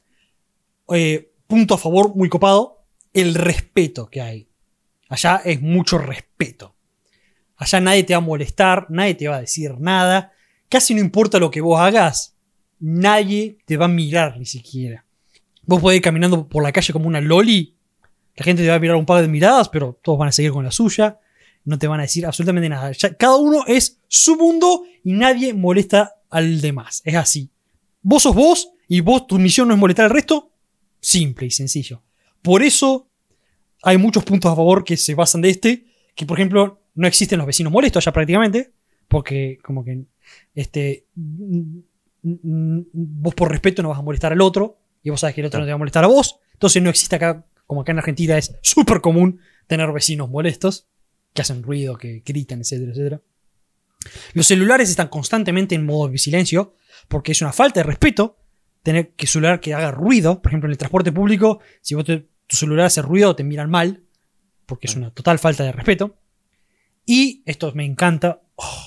[SPEAKER 1] Eh, punto a favor muy copado, el respeto que hay. Allá es mucho respeto. Allá nadie te va a molestar, nadie te va a decir nada. Casi no importa lo que vos hagas, nadie te va a mirar ni siquiera. Vos podés ir caminando por la calle como una loli la gente te va a mirar un par de miradas, pero todos van a seguir con la suya. No te van a decir absolutamente nada. Ya- cada uno es su mundo y nadie molesta al demás. Es así. Vos sos vos y vos, tu misión no es molestar al resto. Simple y sencillo. Por eso hay muchos puntos a favor que se basan de este. Que por ejemplo, no existen los vecinos molestos ya prácticamente. Porque como que este, vos por respeto no vas a molestar al otro. Y vos sabes que el otro no te va a molestar a vos. Entonces no existe acá como acá en Argentina es súper común tener vecinos molestos, que hacen ruido, que gritan, etcétera, etcétera. Los celulares están constantemente en modo de silencio, porque es una falta de respeto tener que celular que haga ruido. Por ejemplo, en el transporte público, si vos te- tu celular hace ruido, te miran mal, porque es una total falta de respeto. Y esto me encanta. oh,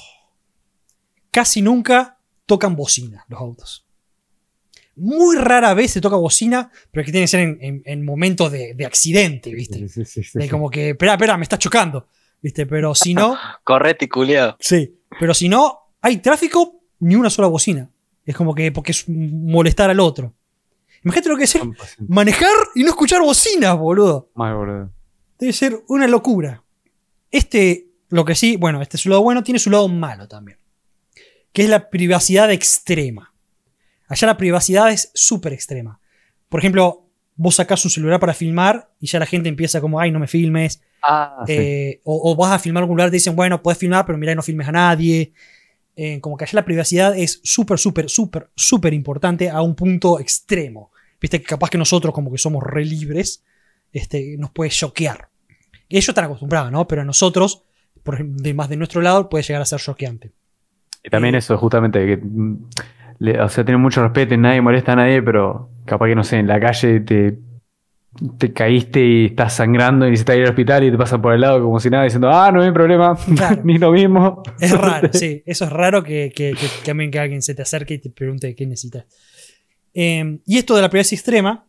[SPEAKER 1] casi nunca tocan bocina los autos. Muy rara vez se toca bocina, pero que tiene que ser en, en- en momentos de, de accidente, ¿viste?
[SPEAKER 2] Sí, sí, sí, sí,
[SPEAKER 1] De como que, espera, espera, me está chocando, ¿viste? Pero si no,
[SPEAKER 3] Correte, culiado.
[SPEAKER 1] sí. Pero si no, hay tráfico, ni una sola bocina. Es como que, porque es molestar al otro. Imagínate lo que es manejar y no escuchar bocinas, boludo.
[SPEAKER 2] Mal, boludo.
[SPEAKER 1] Debe ser una locura. Este, lo que sí, bueno, este es su lado bueno, tiene su lado malo también. Que es la privacidad extrema. Allá la privacidad es súper extrema. Por ejemplo, vos sacás un celular para filmar y ya la gente empieza como, ay, no me filmes.
[SPEAKER 2] Ah, sí.
[SPEAKER 1] Eh, o, o vas a filmar algún lugar y te dicen, bueno, puedes filmar, pero mira, no filmes a nadie. Eh, como que allá la privacidad es súper, súper, súper, súper importante a un punto extremo. Viste que capaz que nosotros, como que somos re libres, este, nos puede choquear. Ellos están acostumbrados, ¿no? Pero a nosotros, por ejemplo, de más de nuestro lado, puede llegar a ser choqueante.
[SPEAKER 2] Y también
[SPEAKER 1] eh,
[SPEAKER 2] eso, justamente, que, mm, le- o sea, tiene mucho respeto y nadie molesta a nadie, pero capaz que, no sé, en la calle te, te caíste y estás sangrando y necesitas ir al hospital y te pasan por el lado como si nada diciendo, ah, no hay problema,
[SPEAKER 1] Claro.
[SPEAKER 2] ni lo mismo.
[SPEAKER 1] Es raro, sí. Eso es raro que, que, que también que alguien se te acerque y te pregunte qué necesitas. Eh, y esto de la privacidad extrema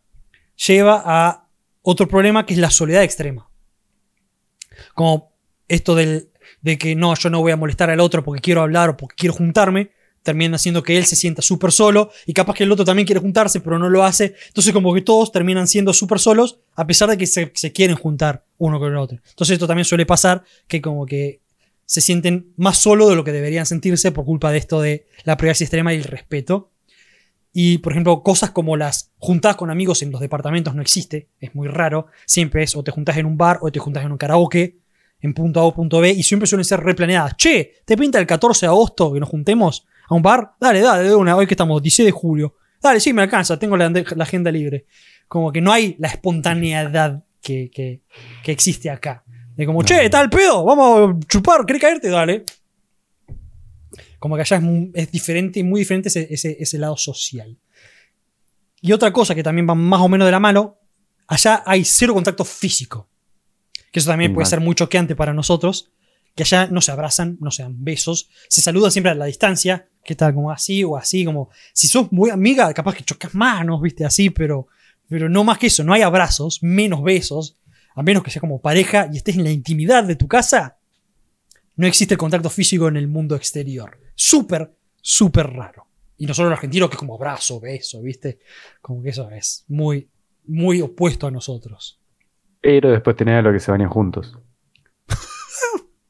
[SPEAKER 1] lleva a otro problema que es la soledad extrema. Como esto del, de que no, yo no voy a molestar al otro porque quiero hablar o porque quiero juntarme, termina haciendo que él se sienta súper solo y capaz que el otro también quiere juntarse pero no lo hace. Entonces como que todos terminan siendo súper solos a pesar de que se, quieren juntar uno con el otro. Entonces esto también suele pasar que como que se sienten más solos de lo que deberían sentirse por culpa de esto de la privacidad extrema y el respeto. Y, por ejemplo, cosas como las juntadas con amigos en los departamentos no existe, es muy raro. Siempre es o te juntas en un bar o te juntas en un karaoke, en punto A o punto B, y siempre suelen ser replaneadas. Che, ¿te pinta el 14 de agosto que nos juntemos a un bar? Dale, dale, de una, hoy que estamos, 16 de julio. Dale, sí, me alcanza, tengo la, la agenda libre. Como que no hay la espontaneidad que, que, que existe acá. De como,
[SPEAKER 2] No.
[SPEAKER 1] che, tal pedo, vamos a chupar, ¿querés caerte? Dale. Como que allá es, es diferente, muy diferente ese, ese- ese lado social. Y otra cosa que también va más o menos de la mano, allá hay cero contacto físico. Que eso también puede ser muy choqueante para nosotros. Que allá no se abrazan, no se dan besos, se saludan siempre a la distancia, que tal como así o así, como si sos muy amiga, capaz que chocas manos, viste, así, pero, pero no más que eso, no hay abrazos, menos besos, a menos que sea como pareja y estés en la intimidad de tu casa, no existe el contacto físico en el mundo exterior. Súper, súper raro. Y nosotros los argentinos, que es como abrazo, beso, ¿viste? Como que eso es muy, muy opuesto a nosotros.
[SPEAKER 2] Pero después tenés a que se bañan juntos.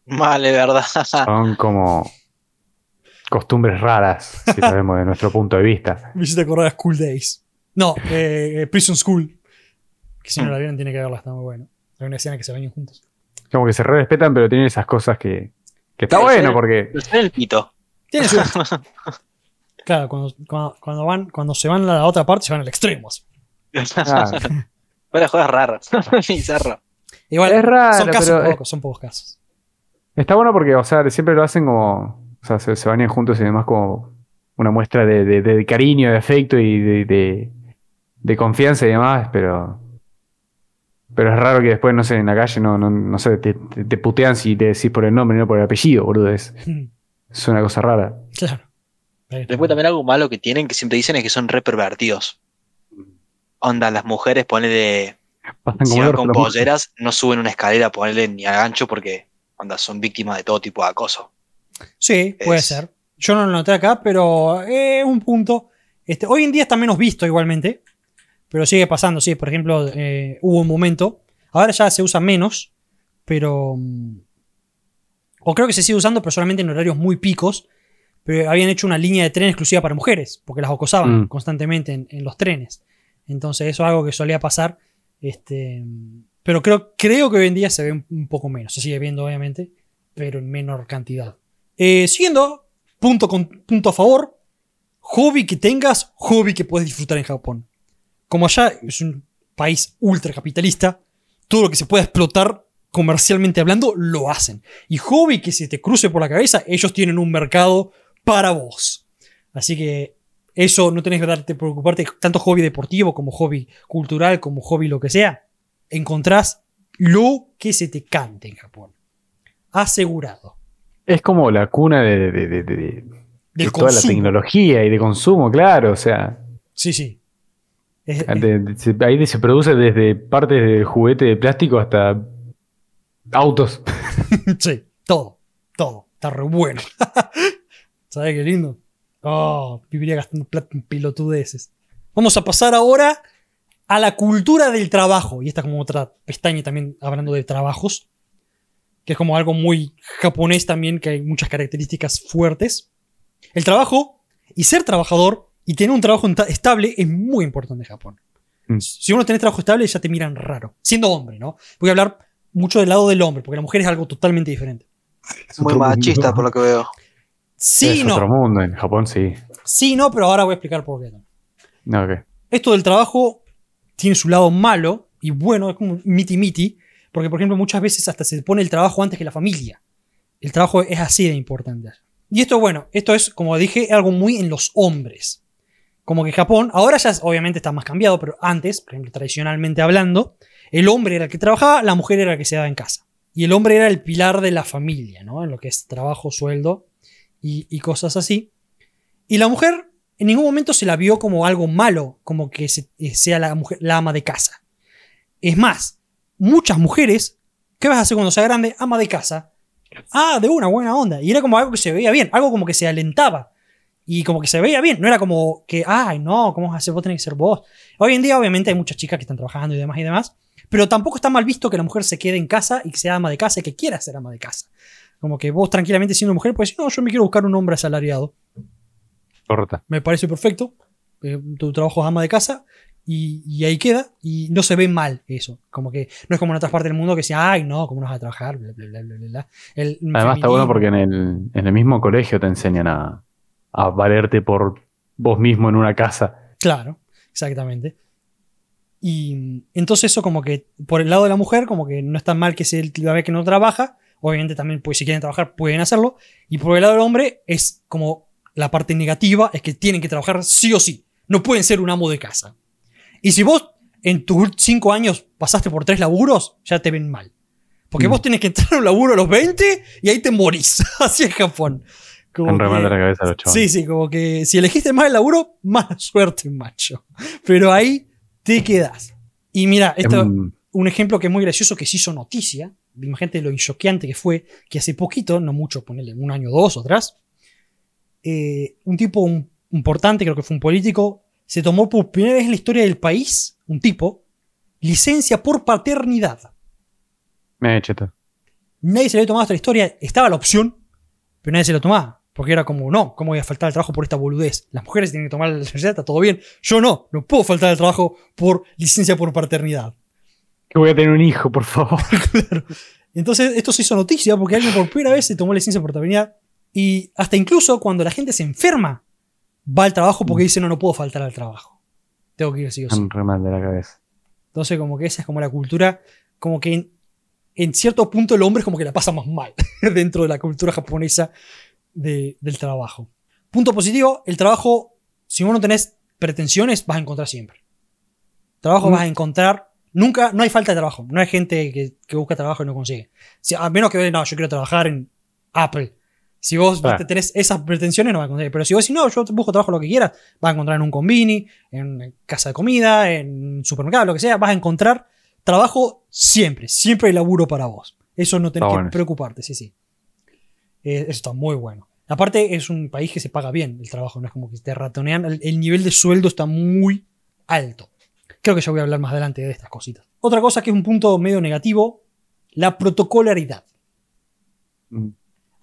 [SPEAKER 3] Vale, verdad.
[SPEAKER 2] Son como costumbres raras, si sabemos de nuestro punto de vista.
[SPEAKER 1] Me hiciste acordar a School Days. No, eh, Prison School. Que si no la vieron tiene que verla, está muy bueno. Hay una escena que se bañan juntos.
[SPEAKER 2] Como que se re respetan, pero tienen esas cosas que, que está bueno
[SPEAKER 3] sí.
[SPEAKER 2] porque
[SPEAKER 3] el pito.
[SPEAKER 1] Tiene su. claro, cuando, cuando, cuando van, cuando se van a la otra parte, se van al extremo.
[SPEAKER 2] ah,
[SPEAKER 3] Fuera juegas raras. Bizarro.
[SPEAKER 1] Igual,
[SPEAKER 2] Es raro,
[SPEAKER 1] son casos
[SPEAKER 2] pero es-
[SPEAKER 1] pocos, son pocos casos.
[SPEAKER 2] Está bueno porque, o sea, siempre lo hacen como, o sea, se, se bañan juntos y demás como una muestra de, de- de cariño, de afecto y de, de- de confianza y demás, pero pero es raro que después, no sé, en la calle, no, no, no sé, te, te- te putean si te decís por el nombre y no por el apellido, boludo, es, es una cosa rara.
[SPEAKER 1] Claro.
[SPEAKER 3] Después también algo malo que tienen, que siempre dicen, es que son re pervertidos. Onda, las mujeres, ponele,
[SPEAKER 2] Pasan
[SPEAKER 3] si van con polleras, no suben una escalera, ponele ni a gancho, porque, onda, son víctimas de todo tipo de acoso.
[SPEAKER 1] Sí, puede ser. Yo no lo noté acá, pero es un punto. Este, hoy en día está menos visto igualmente, pero sigue pasando. Sí, por ejemplo, eh, hubo un momento. Ahora ya se usa menos, pero. mm, O creo que se sigue usando, pero solamente en horarios muy picos. Pero habían hecho una línea de tren exclusiva para mujeres, porque las acosaban
[SPEAKER 2] Mm.
[SPEAKER 1] constantemente en, en los trenes. Entonces, eso es algo que solía pasar. Este, pero creo, creo que hoy en día se ve un, poco menos. Se sigue viendo, obviamente, pero en menor cantidad. Eh, siguiendo, punto, con, punto a favor. Hobby que tengas, hobby que puedes disfrutar en Japón. Como allá es un país ultracapitalista, todo lo que se pueda explotar comercialmente hablando, lo hacen. Y hobby que se te cruce por la cabeza, ellos tienen un mercado para vos. Así que eso no tenés que darte preocuparte, tanto hobby deportivo como hobby cultural, como hobby lo que sea. Encontrás lo que se te cante en Japón. Asegurado.
[SPEAKER 2] Es como la cuna de, de- de- de- de-
[SPEAKER 1] Del
[SPEAKER 2] de toda la tecnología y de consumo, claro, o sea,
[SPEAKER 1] Sí, sí. Es-
[SPEAKER 2] se- ahí se produce desde partes de juguete de plástico hasta autos.
[SPEAKER 1] Sí, todo, todo. Está re bueno. ¿Sabes qué lindo? Oh, viviría gastando plata en pelotudeces. Vamos a pasar ahora a la cultura del trabajo. Y esta es como otra pestaña también hablando de trabajos. Que es como algo muy japonés también, que hay muchas características fuertes. El trabajo y ser trabajador y tener un trabajo estable es muy importante en Japón.
[SPEAKER 2] Mm.
[SPEAKER 1] Si uno tiene trabajo estable, ya te miran raro. Siendo hombre, ¿no? Voy a hablar mucho del lado del hombre, porque la mujer es algo totalmente diferente.
[SPEAKER 2] Es
[SPEAKER 3] Muy machista,
[SPEAKER 2] mundo.
[SPEAKER 3] por lo que veo.
[SPEAKER 1] Sí,
[SPEAKER 2] es
[SPEAKER 1] no.
[SPEAKER 2] otro mundo, en Japón sí.
[SPEAKER 1] Sí, no, pero ahora voy a explicar por qué. no.
[SPEAKER 2] No, ok.
[SPEAKER 1] Esto del trabajo tiene su lado malo y bueno, es como miti miti, porque por ejemplo muchas veces hasta se pone el trabajo antes que la familia. El trabajo es así de importante. Y esto, bueno, esto es, como dije, algo muy en los hombres. Como que Japón, ahora ya obviamente está más cambiado, pero antes, por ejemplo, tradicionalmente hablando, el hombre era el que trabajaba, la mujer era la que se daba en casa. Y el hombre era el pilar de la familia, ¿no? En lo que es trabajo, sueldo y cosas así. Y la mujer en ningún momento se la vio como algo malo, como que eh, sea la, mujer, la ama de casa. Es más, muchas mujeres, ¿qué vas a hacer cuando sea grande? Ama de casa. Ah, de una buena onda. Y era como algo que se veía bien, algo como que se alentaba. Y como que se veía bien, no era como que, ay, no, ¿cómo vas a hacer? Vos tenés que ser vos. Hoy en día, obviamente, hay muchas chicas que están trabajando y demás y demás, pero tampoco está mal visto que la mujer se quede en casa y que sea ama de casa y que quiera ser ama de casa. Como que vos tranquilamente siendo mujer decir, no, yo me quiero buscar un hombre asalariado Me parece perfecto. eh, tu trabajo es ama de casa y, y ahí queda. Y no se ve mal eso. Como que no es como en otras partes del mundo que decían, ay, no, ¿cómo no vas a trabajar? Bla, bla, bla, bla, bla, bla". El
[SPEAKER 2] Además está bueno porque en el, en el mismo colegio te enseñan a, a valerte por vos mismo en una casa.
[SPEAKER 1] Claro, exactamente. Y entonces eso como que por el lado de la mujer, como que no es tan mal que se la ve que no trabaja. Obviamente también, pues si quieren trabajar, pueden hacerlo. Y por el lado del hombre es como la parte negativa, es que tienen que trabajar sí o sí. No pueden ser un amo de casa. Y si vos en tus cinco años pasaste por tres laburos, ya te ven mal. Porque
[SPEAKER 2] Mm.
[SPEAKER 1] vos tenés que entrar a un laburo a los 20 y ahí te morís. Así es Japón. Como
[SPEAKER 2] En remate
[SPEAKER 1] que-
[SPEAKER 2] la cabeza a los chavales.
[SPEAKER 1] Sí, sí, como que si elegiste mal el laburo, mala suerte, macho. Pero ahí te quedas. Y mira, esto, un ejemplo que es muy gracioso que se hizo noticia. Imagínate lo choqueante que fue, que hace poquito, no mucho, ponerle un año o dos atrás, eh, un tipo un- importante, creo que fue un político, se tomó por primera vez en la historia del país, un tipo, licencia por paternidad.
[SPEAKER 2] Me he hecho esto.
[SPEAKER 1] Nadie se le había tomado esta historia. Estaba la opción, pero nadie se la tomaba. Porque era como, no, ¿cómo voy a faltar al trabajo por esta boludez? Las mujeres tienen que tomar la licencia, está todo bien. Yo no, no puedo faltar al trabajo por licencia por paternidad.
[SPEAKER 2] Que voy a tener un hijo, por favor.
[SPEAKER 1] claro. Entonces, esto se hizo noticia porque alguien por primera vez se tomó licencia por paternidad. Y hasta incluso cuando la gente se enferma, va al trabajo porque dice, no, no puedo faltar al trabajo. Tengo que ir sí o sí.
[SPEAKER 2] Un re mal de la cabeza.
[SPEAKER 1] Entonces, como que esa es como la cultura, como que en, en cierto punto el hombre es como que la pasa más mal dentro de la cultura japonesa de- del trabajo. Punto positivo, el trabajo, si vos no tenés pretensiones, vas a encontrar siempre. Trabajo
[SPEAKER 2] Mm.
[SPEAKER 1] vas a encontrar, nunca, no hay falta de trabajo, no hay gente que, que busca trabajo y no consigue. Si- a menos que, no, yo quiero trabajar en Apple. Si vos te tenés esas pretensiones, no vas a conseguir. Pero si vos decís, no, yo busco trabajo lo que quieras, vas a encontrar en un convini, en casa de comida, en supermercado, lo que sea, vas a encontrar trabajo siempre. Siempre hay laburo para vos. Eso no tenés que preocuparte, sí, sí. Eh, eso está muy bueno. Aparte, es un país que se paga bien el trabajo, no es como que te ratonean. El, el nivel de sueldo está muy alto. Creo que ya voy a hablar más adelante de estas cositas. Otra cosa que es un punto medio negativo, la protocolaridad.
[SPEAKER 2] Mm.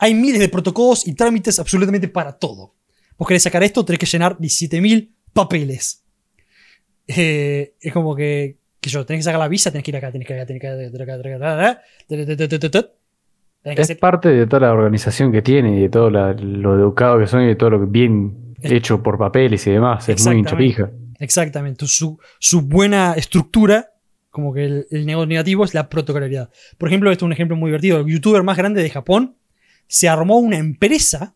[SPEAKER 1] Hay miles de protocolos y trámites absolutamente para todo. Vos querés sacar esto, tenés que llenar 17.000 papeles. Eh, es como que, que yo, tenés que sacar la visa, tenés que ir acá, tenés que ir acá, tenés que ir acá, tenés que ir acá, tenés que ir acá, tenés que ir acá, tenés que
[SPEAKER 2] Es
[SPEAKER 1] hacer-
[SPEAKER 2] parte de toda la organización que tiene y de todo la- lo educado que son y de todo lo que bien
[SPEAKER 1] Es-
[SPEAKER 2] hecho por papeles y demás. Es muy hinchapija.
[SPEAKER 1] Exactamente. Su, su buena estructura, como que el, el negativo es la protocolaridad. Por ejemplo, esto es un ejemplo muy divertido. El youtuber más grande de Japón se armó una empresa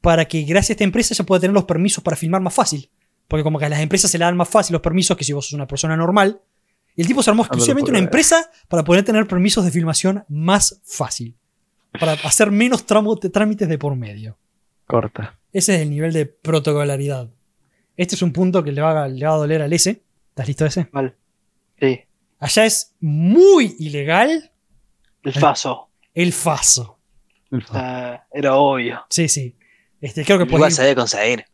[SPEAKER 1] para que gracias a esta empresa ya pueda tener los permisos para filmar más fácil. Porque como que a las empresas se le dan más fácil los permisos que si vos sos una persona normal. Y el tipo se armó
[SPEAKER 2] lo
[SPEAKER 1] exclusivamente una empresa para poder tener permisos de filmación más fácil. Para hacer menos trámites de por medio.
[SPEAKER 2] Corta.
[SPEAKER 1] Ese es el nivel de protocolaridad. Este es un punto que le va, a- le va a doler al S. ¿Estás listo ese?
[SPEAKER 3] Mal. Sí.
[SPEAKER 1] Allá es muy ilegal
[SPEAKER 3] El faso.
[SPEAKER 1] el faso.
[SPEAKER 3] Ah, era obvio.
[SPEAKER 1] Sí, sí. Este, creo que
[SPEAKER 3] Igual
[SPEAKER 1] puedes
[SPEAKER 3] se debe conseguir.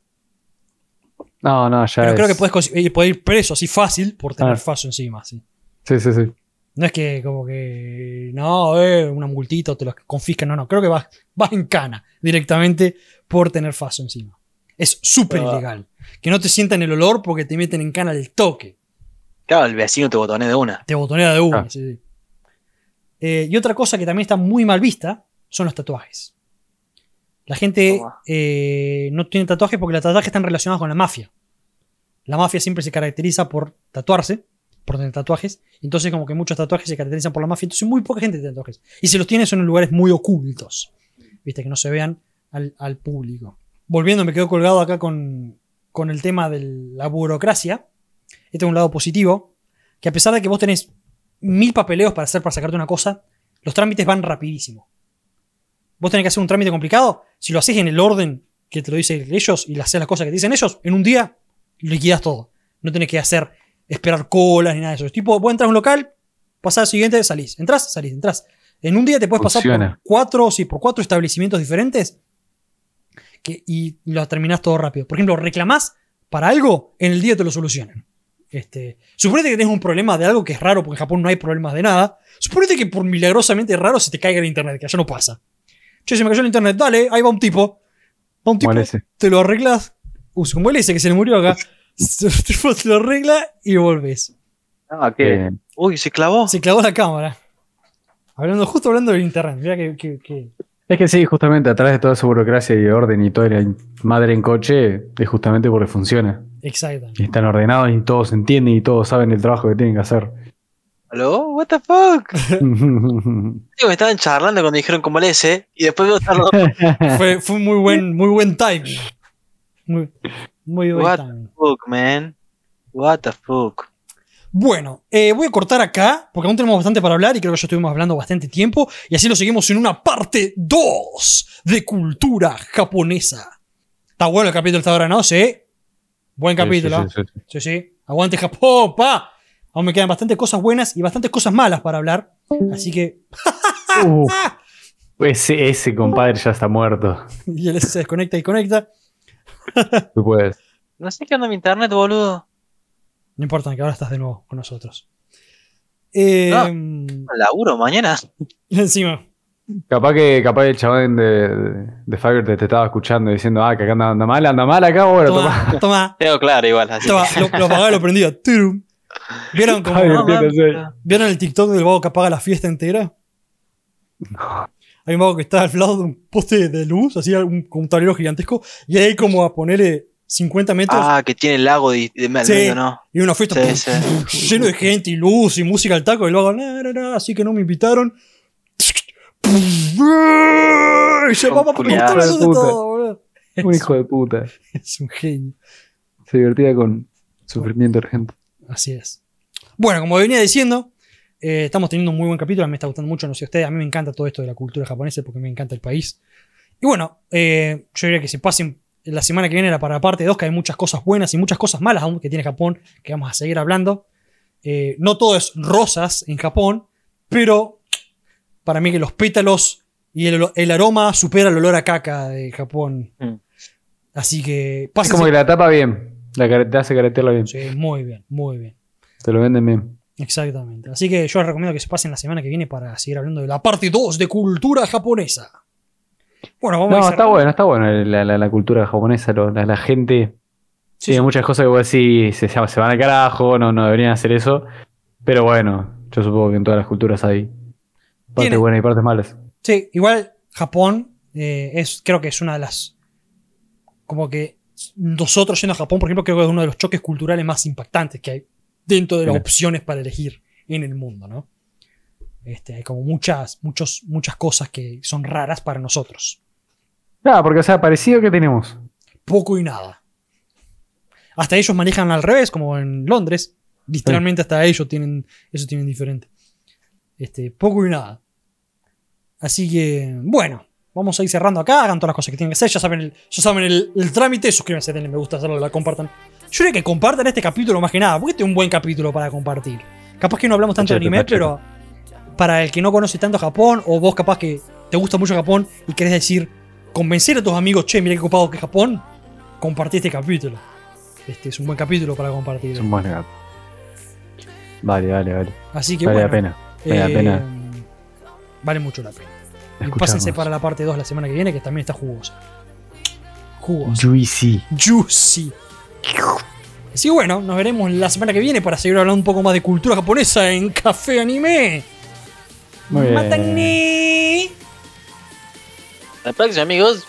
[SPEAKER 2] No, no, ya
[SPEAKER 1] pero
[SPEAKER 2] es-
[SPEAKER 1] creo que puedes, ir- puedes ir preso así fácil por tener
[SPEAKER 2] Ah.
[SPEAKER 1] faso encima. Sí.
[SPEAKER 2] Sí, sí, sí.
[SPEAKER 1] No es que como que no, eh, una multita o te lo confiscan, no, no. Creo que vas, vas en cana directamente por tener faso encima. Es súper
[SPEAKER 3] Pero-
[SPEAKER 1] ilegal. Que no te sientan el olor porque te meten en cana del toque.
[SPEAKER 3] Claro, el vecino te botonea de una.
[SPEAKER 1] Te botonea de una.
[SPEAKER 2] Ah.
[SPEAKER 1] sí, sí. Eh, y otra cosa que también está muy mal vista son los tatuajes. La gente
[SPEAKER 3] Toma.
[SPEAKER 1] eh, no tiene tatuajes porque los tatuajes están relacionados con la mafia. La mafia siempre se caracteriza por tatuarse, por tener tatuajes. Entonces, como que muchos tatuajes se caracterizan por la mafia. Entonces, muy poca gente tiene tatuajes. Y si los tiene, son en lugares muy ocultos. Viste, que no se vean al, al público. Volviendo, me quedo colgado acá con, con el tema de la burocracia. Este es un lado positivo. Que a pesar de que vos tenés mil papeleos para hacer para sacarte una cosa, los trámites van rapidísimo. Vos tenés que hacer un trámite complicado. Si lo haces en el orden que te lo dicen ellos y haces las cosas que te dicen ellos, en un día liquidas todo. No tenés que hacer esperar colas ni nada de eso. Es tipo, vos entras a un local, pasás al siguiente, salís. Entrás, salís, entrás. En un día te puedes pasar por cuatro, sí, por cuatro establecimientos diferentes que, y lo terminás todo rápido. Por ejemplo, reclamás para algo, en el día te lo solucionan. Este, suponete que tenés un problema de algo que es raro, porque en Japón no hay problemas de nada. Suponete que por milagrosamente raro se te caiga el internet, que allá no pasa. Che, se me cayó el internet, dale, ahí va un tipo. Va un tipo, te lo arreglas. Uy, como el ese que se le murió acá. Te lo arregla y volvés.
[SPEAKER 3] Ah, ¿qué?
[SPEAKER 2] Eh,
[SPEAKER 3] Uy, se clavó.
[SPEAKER 1] Se clavó la cámara. Hablando, justo hablando del internet. Mira que, que- que-
[SPEAKER 2] es que sí, justamente a través de toda esa burocracia y orden y toda la madre en coche, es justamente porque funciona.
[SPEAKER 1] Exactamente.
[SPEAKER 2] Y están ordenados y todos entienden y todos saben el trabajo que tienen que hacer.
[SPEAKER 3] ¿Aló? ¿What the fuck? Digo, me estaban charlando cuando dijeron como el S y después veo estar los
[SPEAKER 1] Fue, fue muy buen, muy buen timing. Muy, muy buen
[SPEAKER 3] What?
[SPEAKER 1] timing.
[SPEAKER 3] fuck, man. What the fuck.
[SPEAKER 1] Bueno, eh, voy a cortar acá, porque aún tenemos bastante para hablar y creo que ya estuvimos hablando bastante tiempo, y así lo seguimos en una parte 2 de cultura japonesa. Está bueno el capítulo hasta ahora, ¿no? Sí. Buen capítulo.
[SPEAKER 2] Sí, sí, sí, sí.
[SPEAKER 1] Sí, sí. Aguante Japón, pa. Aún me quedan bastantes cosas buenas y bastantes cosas malas para hablar. Así que.
[SPEAKER 2] Uh, ese, ese compadre ya está muerto.
[SPEAKER 1] Y él se desconecta y conecta.
[SPEAKER 2] Tú puedes.
[SPEAKER 3] No sé qué onda mi internet, boludo.
[SPEAKER 1] No importa, que ahora estás de nuevo con nosotros. Eh,
[SPEAKER 3] Ah. Laburo mañana.
[SPEAKER 1] Encima.
[SPEAKER 2] Capaz que capaz el chabón de, de, de Fire te, te estaba escuchando diciendo, ah, que acá anda, anda mal, anda mal acá, bueno, toma.
[SPEAKER 1] Toma, toma,
[SPEAKER 3] Tengo claro igual. Así
[SPEAKER 1] toma. Lo, lo apagaba y lo prendía. ¿Vieron, como. ¿Vieron el TikTok del vago que apaga la fiesta entera? Hay un vago que está al lado de un poste de luz, así un, con un tablero gigantesco, y ahí como a ponerle 50 metros
[SPEAKER 3] Ah, que tiene el lago de, de
[SPEAKER 1] Sí.
[SPEAKER 3] medio, ¿no?
[SPEAKER 1] y una fiesta
[SPEAKER 3] Sí,
[SPEAKER 1] pum,
[SPEAKER 3] sí.
[SPEAKER 1] lleno de gente y luz y música al taco, y luego, "Na, na, na", así que no me invitaron. Y se va
[SPEAKER 3] Con
[SPEAKER 1] por
[SPEAKER 3] culiadas.
[SPEAKER 1] todos lados de todo, boludo.
[SPEAKER 2] Un hijo de puta.
[SPEAKER 1] Es un genio.
[SPEAKER 2] Se divertía con sufrimiento urgente.
[SPEAKER 1] Así es. Bueno, como venía diciendo, eh, estamos teniendo un muy buen capítulo. Me está gustando mucho, no sé ustedes. A mí me encanta todo esto de la cultura japonesa porque me encanta el país. Y bueno, eh, yo diría que se pasen la semana que viene la para la parte 2, que hay muchas cosas buenas y muchas cosas malas aún que tiene Japón, que vamos a seguir hablando. Eh, no todo es rosas en Japón, pero para mí que los pétalos y el, el aroma supera el olor a caca de Japón.
[SPEAKER 3] Mm.
[SPEAKER 1] Así que
[SPEAKER 2] Es
[SPEAKER 1] pásense-
[SPEAKER 2] como que la tapa bien. La hace caretearla bien.
[SPEAKER 1] Sí, muy bien, muy bien.
[SPEAKER 2] Te lo venden bien.
[SPEAKER 1] Exactamente. Así que yo les recomiendo que se pasen la semana que viene para seguir hablando de la parte 2 de cultura japonesa. Bueno, vamos a
[SPEAKER 2] No,
[SPEAKER 1] ir
[SPEAKER 2] está bueno, está bueno la, la- la cultura japonesa, lo- la, la gente.
[SPEAKER 1] Sí,
[SPEAKER 2] tiene
[SPEAKER 1] sí.
[SPEAKER 2] muchas cosas que vos decís, se, se van al carajo, no, no deberían hacer eso. Pero bueno, yo supongo que en todas las culturas hay partes
[SPEAKER 1] Tiene-
[SPEAKER 2] buenas y partes malas.
[SPEAKER 1] Sí, igual Japón eh, es, creo que es una de las. Como que nosotros yendo a Japón, por ejemplo, creo que es uno de los choques culturales más impactantes que hay dentro de las opciones para elegir en el mundo, ¿no? Este, hay como muchas, muchos, muchas cosas que son raras para nosotros.
[SPEAKER 2] Nada, porque o sea, parecido que tenemos.
[SPEAKER 1] Poco y nada. Hasta ellos manejan al revés, como en Londres. Literalmente hasta ellos tienen. Eso tienen diferente. Este, poco y nada. Así que, bueno, vamos a ir cerrando acá. Hagan todas las cosas que tienen que hacer. Ya saben el, ya saben el, el trámite. Suscríbanse, denle me gusta, hacerlo, la compartan. Yo diría que compartan este capítulo más que nada, porque este es un buen capítulo para compartir. Capaz que no hablamos tanto de anime, pero para el que no conoce tanto Japón, o vos capaz que te gusta mucho Japón y querés decir, convencer a tus amigos, che, mira qué copado que es Japón, compartí este capítulo. Este es un buen capítulo para compartir.
[SPEAKER 2] Es un buen gato. Vale, vale, vale.
[SPEAKER 1] Así que
[SPEAKER 2] Vale
[SPEAKER 1] bueno,
[SPEAKER 2] la pena. Vale la
[SPEAKER 1] eh,
[SPEAKER 2] pena.
[SPEAKER 1] Vale mucho la pena. Pásense para la parte 2 la semana que viene, que también está jugosa. Jugosa.
[SPEAKER 2] Juicy.
[SPEAKER 1] Juicy. Así que bueno, nos veremos la semana que viene para seguir hablando un poco más de cultura japonesa en Café Anime.
[SPEAKER 2] Muy bien.
[SPEAKER 1] Matane.
[SPEAKER 3] Hasta la próxima, amigos.